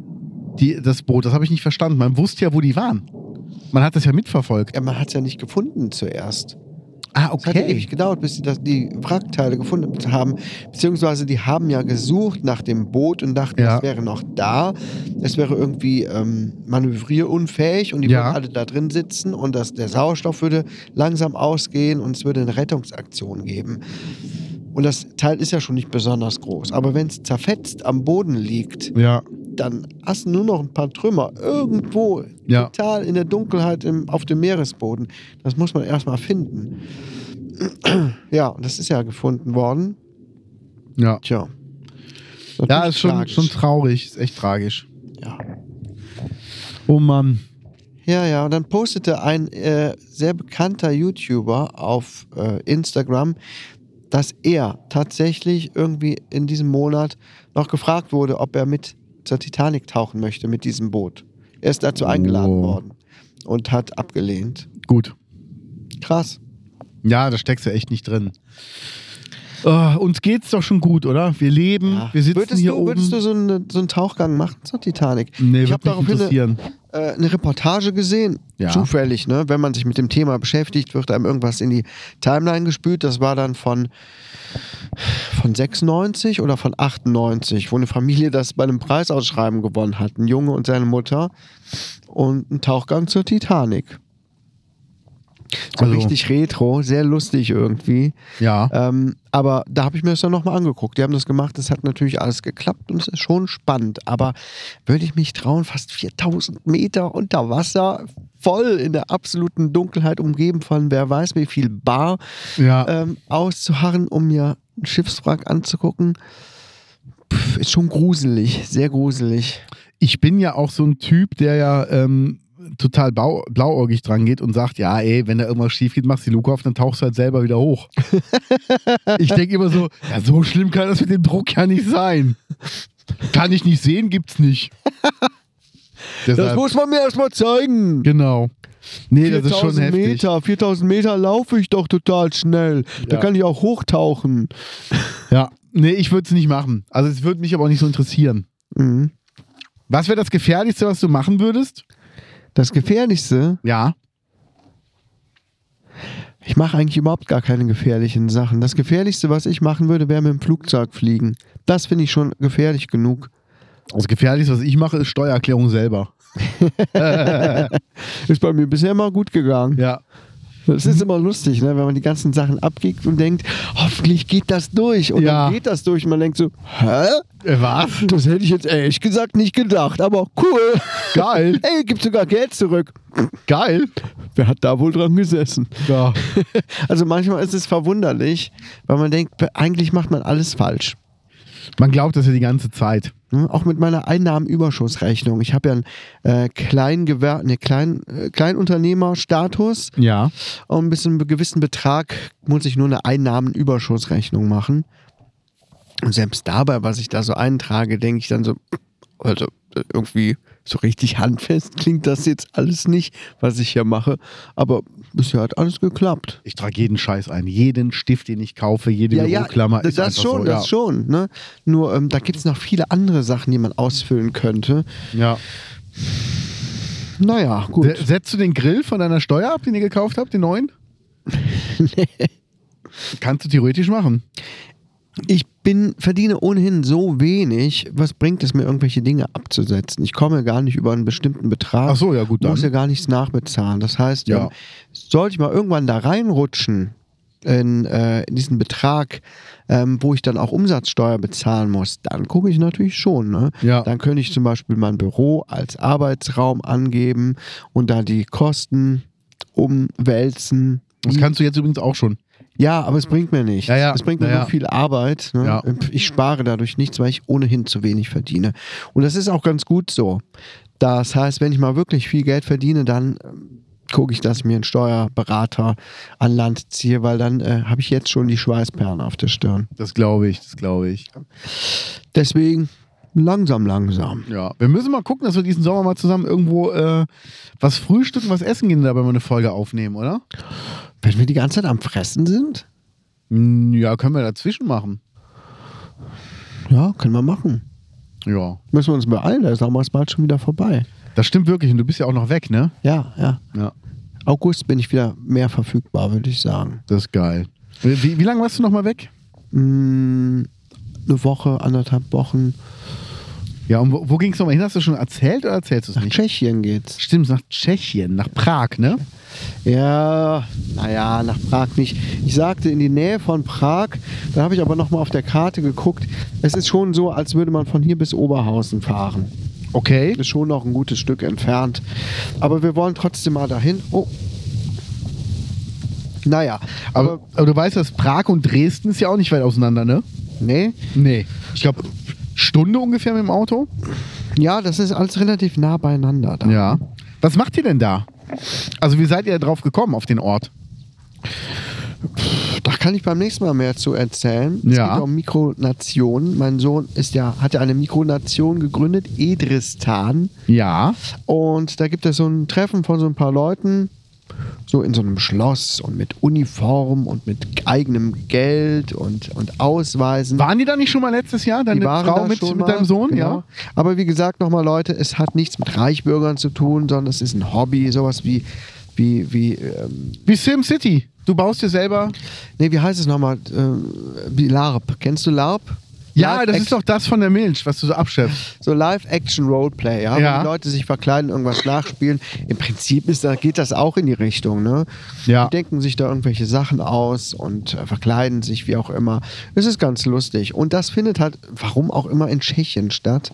Die, das Boot, das habe ich nicht verstanden. Man wusste ja, wo die waren. Man hat das ja mitverfolgt. Ja, man hat es ja nicht gefunden zuerst. Ah, Es hat ewig gedauert, bis sie das, die Wrackteile gefunden haben. Beziehungsweise die haben ja gesucht nach dem Boot und dachten, Ja. es wäre noch da. Es wäre irgendwie ähm, manövrierunfähig und die Ja. würden alle da drin sitzen und das, der Sauerstoff würde langsam ausgehen und es würde eine Rettungsaktion geben. Und das Teil ist ja schon nicht besonders groß. Aber wenn es zerfetzt am Boden liegt, Ja. dann hast du nur noch ein paar Trümmer irgendwo Ja. total in der Dunkelheit im, auf dem Meeresboden. Das muss man erstmal finden. Ja, und das ist ja gefunden worden. Ja. Tja. Ja, Natürlich ist schon, tragisch. schon traurig. Ist echt tragisch. Ja. Oh Mann. Ja, ja, und dann postete ein äh, sehr bekannter YouTuber auf äh, Instagram, dass er tatsächlich irgendwie in diesem Monat noch gefragt wurde, ob er mit zur Titanic tauchen möchte mit diesem Boot. Er ist dazu eingeladen Oh. worden und hat abgelehnt. Gut. Krass. Ja, da steckst du echt nicht drin. Oh, uns geht's doch schon gut, oder? Wir leben, wir sitzen würdest hier du, oben. Würdest du so, eine, so einen Tauchgang machen zur Titanic? nee, ich habe daraufhin eine, äh, eine Reportage gesehen. Ja. Zufällig, ne? Wenn man sich mit dem Thema beschäftigt, wird einem irgendwas in die Timeline gespült. Das war dann von, von 96 oder von 98, wo eine Familie das bei einem Preisausschreiben gewonnen hat. Ein Junge und seine Mutter. Und ein Tauchgang zur Titanic. So Also- richtig retro, sehr lustig irgendwie. Ja. Ähm, aber da habe ich mir das dann nochmal angeguckt. Die haben das gemacht, das hat natürlich alles geklappt und es ist schon spannend. Aber würde ich mich trauen, fast 4000 Meter unter Wasser, voll in der absoluten Dunkelheit, umgeben von wer weiß wie viel Bar, ja. ähm, auszuharren, um mir einen Schiffswrack anzugucken? Pff, ist schon gruselig, sehr gruselig. ich bin ja auch so ein Typ, der ja ähm, total bau, blauäugig dran geht und sagt, ja, ey, wenn da irgendwas schief geht, machst du die Luke auf, dann tauchst du halt selber wieder hoch. ich denke immer so, ja, so schlimm kann das mit dem Druck ja nicht sein. Kann ich nicht sehen, gibt's nicht. Deshalb, man mir erstmal zeigen. genau. Nee, das ist schon 4000 heftig. Meter, 4000 Meter laufe ich doch total schnell. Da Ja. kann ich auch hochtauchen. Ja, nee, ich würde es nicht machen. Also es würde mich aber auch nicht so interessieren. Mhm. Was wäre das Gefährlichste, was du machen würdest? Das Gefährlichste, Ja. ich mache eigentlich überhaupt gar keine gefährlichen Sachen. Das Gefährlichste, was ich machen würde, wäre mit dem Flugzeug fliegen. Das finde ich schon gefährlich genug. Das Gefährlichste, was ich mache, ist Steuererklärung selber. Ist bei mir bisher immer gut gegangen. Ja. Es ist immer lustig, ne? wenn man die ganzen Sachen abgibt und denkt, hoffentlich geht das durch. Und Ja. dann geht das durch und man denkt so, hä? Äh, Was? Das hätte ich jetzt ehrlich gesagt nicht gedacht, aber cool. Geil. Ey, gibt sogar Geld zurück. Geil. Wer hat da wohl dran gesessen? Ja. Also manchmal ist es verwunderlich, weil man denkt, eigentlich macht man alles falsch. Man glaubt das ja die ganze Zeit. Ne? Auch mit meiner Einnahmenüberschussrechnung. Ich habe ja einen äh, Kleingewer ne, Klein, äh, Kleinunternehmerstatus Ja. und bis zu einem gewissen Betrag muss ich nur eine Einnahmenüberschussrechnung machen. Und selbst dabei, was ich da so eintrage, denke ich dann so, also äh, irgendwie so richtig handfest klingt das jetzt alles nicht, was ich hier mache. Aber bisher hat alles geklappt. Ich trage jeden Scheiß ein. Jeden Stift, den ich kaufe, jede Büroklammer. das, ist das schon, so, das ja. schon. Ne? Nur ähm, da gibt es noch viele andere Sachen, die man ausfüllen könnte. Ja. Naja, gut. Se- Setzt du den Grill von deiner Steuer ab, den ihr gekauft habt, den neuen? Kannst du theoretisch machen. Ich bin, verdiene ohnehin so wenig, was bringt es mir, irgendwelche Dinge abzusetzen? Ich komme gar nicht über einen bestimmten Betrag. Ach so, ja, gut, dann. Muss ja gar nichts nachbezahlen. Das heißt, Ja. ähm, sollte ich mal irgendwann da reinrutschen in, äh, in diesen Betrag, ähm, wo ich dann auch Umsatzsteuer bezahlen muss, dann gucke ich natürlich schon. Ne? Ja. Dann könnte ich zum Beispiel mein Büro als Arbeitsraum angeben und da die Kosten umwälzen. Das kannst du jetzt übrigens auch schon. Ja, aber es bringt mir nichts. Ja, ja. Es bringt mir Ja, nur viel Arbeit. Ne? Ja. Ich spare dadurch nichts, weil ich ohnehin zu wenig verdiene. Und das ist auch ganz gut so. Das heißt, wenn ich mal wirklich viel Geld verdiene, dann ähm, gucke ich, dass ich mir einen Steuerberater an Land ziehe, weil dann äh, habe ich jetzt schon die Schweißperlen auf der Stirn. Das glaube ich, das glaube ich. Deswegen langsam, langsam. Ja. Wir müssen mal gucken, dass wir diesen Sommer mal zusammen irgendwo äh, was frühstücken, was essen gehen, dabei mal eine Folge aufnehmen, oder? Wenn wir die ganze Zeit am Fressen sind, Hm, Ja, können wir dazwischen machen. ja, können wir machen. Ja. Müssen wir uns beeilen, Sommer ist bald schon wieder vorbei. Das stimmt wirklich und du bist ja auch noch weg, ne? Ja, ja. Ja. August bin ich wieder mehr verfügbar, würde ich sagen. Das ist geil. Wie, wie lange warst du noch mal weg? Mm, eine Woche, anderthalb Wochen. Ja, und wo, wo ging es nochmal hin? Hast du schon erzählt oder erzählst du es Nach nicht? Tschechien geht's. Stimmt, nach Tschechien, nach Prag, ne? Ja, naja, nach Prag nicht. Ich sagte in die Nähe von Prag, da habe ich aber nochmal auf der Karte geguckt. Es ist schon so, als würde man von hier bis Oberhausen fahren. Okay. Ist schon noch ein gutes Stück entfernt. Aber wir wollen trotzdem mal dahin. Oh. Naja, aber, Aber, aber du weißt, dass Prag und Dresden ist ja auch nicht weit auseinander, ne? nee. Nee. Ich glaube, Stunde ungefähr mit dem Auto. Ja, das ist alles relativ nah beieinander. Da. Ja. Was macht ihr denn da? Also, wie seid ihr drauf gekommen auf den Ort? Da kann ich beim nächsten Mal mehr zu erzählen. Es Ja. geht um Mikronationen. Mein Sohn ist ja, hat ja eine Mikronation gegründet, Edristan. Ja. Und da gibt es so ein Treffen von so ein paar Leuten, so in so einem Schloss und mit Uniform und mit eigenem Geld und, und Ausweisen. Waren die da nicht schon mal letztes Jahr? Deine Die waren Frau da mit, schon mit deinem Sohn? genau. Ja. Aber wie gesagt, nochmal Leute, es hat nichts mit Reichbürgern zu tun, sondern es ist ein Hobby, sowas wie, wie, wie, ähm, Wie SimCity. Du baust dir selber. nee, wie heißt es nochmal? Ähm, wie LARP. Kennst du LARP? Ja, Live das ist doch das von der Milch, was du so abschöpfst. So Live-Action-Roleplay, ja, Ja. wo die Leute sich verkleiden, irgendwas nachspielen. Im Prinzip ist, da geht das auch in die Richtung, ne? Ja. Die denken sich da irgendwelche Sachen aus und äh, verkleiden sich wie auch immer. Es ist ganz lustig. Und das findet halt, warum auch immer, in Tschechien statt.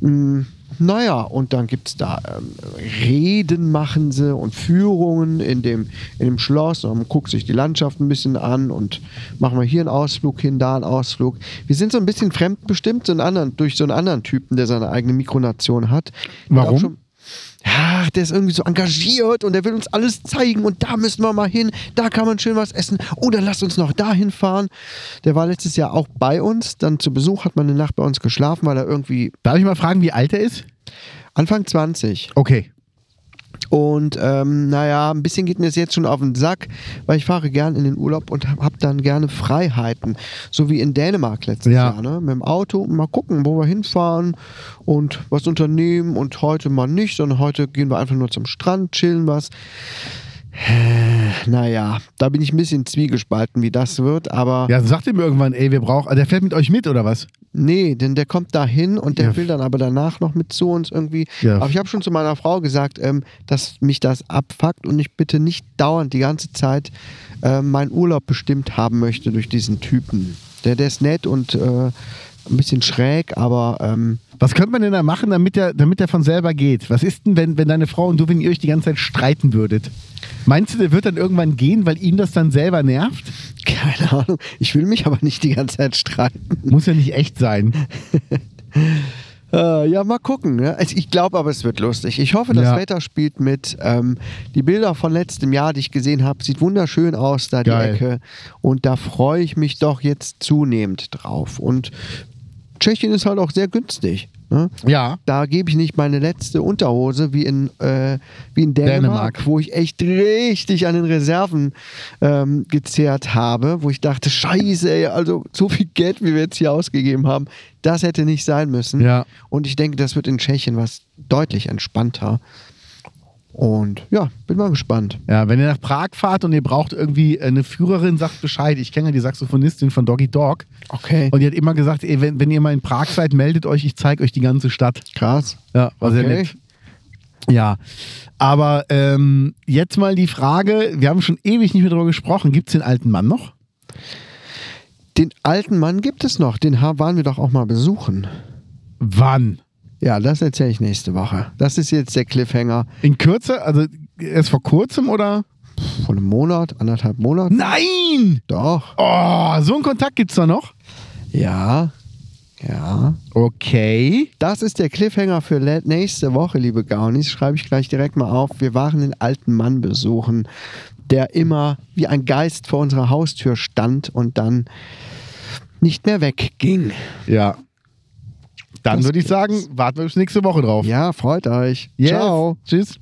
Hm, naja, und dann gibt es da ähm, Reden machen sie und Führungen in dem, in dem Schloss. Und man guckt sich die Landschaft ein bisschen an und machen wir hier einen Ausflug hin, da einen Ausflug. Wir sind so ein bisschen fremdbestimmt so einen anderen, durch so einen anderen Typen, der seine eigene Mikronation hat. Warum? Ja, der ist irgendwie so engagiert und der will uns alles zeigen und da müssen wir mal hin, da kann man schön was essen oder lasst uns noch dahin fahren. Der war letztes Jahr auch bei uns, dann zu Besuch hat man eine Nacht bei uns geschlafen, weil er irgendwie Darf ich mal fragen, wie alt er ist? Anfang 20 Okay. Und ähm, naja, ein bisschen geht mir das jetzt schon auf den Sack, weil ich fahre gern in den Urlaub und habe hab dann gerne Freiheiten. So wie in Dänemark letztes Ja. Jahr, ne? Mit dem Auto mal gucken, wo wir hinfahren und was unternehmen und heute mal nicht, sondern heute gehen wir einfach nur zum Strand, chillen was. Naja, da bin ich ein bisschen zwiegespalten, wie das wird, aber Ja, sagt ihm irgendwann, ey, wir brauchen. Der fährt mit euch mit oder was? Nee, denn der kommt da hin und der Ja. will dann aber danach noch mit zu uns irgendwie. Ja. Aber ich habe schon zu meiner Frau gesagt, ähm, dass mich das abfuckt und ich bitte nicht dauernd die ganze Zeit ähm, meinen Urlaub bestimmt haben möchte durch diesen Typen. Der, der ist nett und äh, ein bisschen schräg, aber ähm, Was könnte man denn da machen, damit der, damit der von selber geht? Was ist denn, wenn, wenn deine Frau und du, wenn ihr euch die ganze Zeit streiten würdet? Meinst du, der wird dann irgendwann gehen, weil ihn das dann selber nervt? keine Ahnung. Ich will mich aber nicht die ganze Zeit streiten. Muss ja nicht echt sein. Äh, ja, mal gucken. Ne? Also ich glaube aber, es wird lustig. Ich hoffe, das Ja. Wetter spielt mit. Ähm, die Bilder von letztem Jahr, die ich gesehen habe, sieht wunderschön aus, da Geil. die Ecke. Und da freue ich mich doch jetzt zunehmend drauf. Und Tschechien ist halt auch sehr günstig. Ne? Ja. Da gebe ich nicht meine letzte Unterhose wie in, äh, wie in Dänemark, Dänemark. wo ich echt richtig an den Reserven ähm, gezehrt habe, wo ich dachte, scheiße, ey, also so viel Geld, wie wir jetzt hier ausgegeben haben, das hätte nicht sein müssen. Ja. Und ich denke, das wird in Tschechien was deutlich entspannter. Und ja, bin mal gespannt. Ja, wenn ihr nach Prag fahrt und ihr braucht irgendwie eine Führerin, sagt Bescheid. Ich kenne ja die Saxophonistin von Doggy Dog. Okay. Und die hat immer gesagt, ey, wenn, wenn ihr mal in Prag seid, meldet euch, ich zeige euch die ganze Stadt. Krass. Ja, war sehr Okay. nett. Ja, aber ähm, jetzt mal die Frage, wir haben schon ewig nicht mehr darüber gesprochen, gibt es den alten Mann noch? Den alten Mann gibt es noch, den waren wir doch auch mal besuchen. Wann? Ja, das erzähle ich nächste Woche. Das ist jetzt der Cliffhanger. In Kürze? Also erst vor kurzem oder? Vor einem Monat, anderthalb Monaten. Nein! Doch. Oh, so einen Kontakt gibt's da noch? Ja. Ja. Okay. Das ist der Cliffhanger für nächste Woche, liebe Gaunis. Schreibe ich gleich direkt mal auf. Wir waren den alten Mann besuchen, der immer wie ein Geist vor unserer Haustür stand und dann nicht mehr wegging. Ja. Dann würde ich sagen, warten wir bis nächste Woche drauf. Ja, freut euch. Yes. Ciao. Tschüss.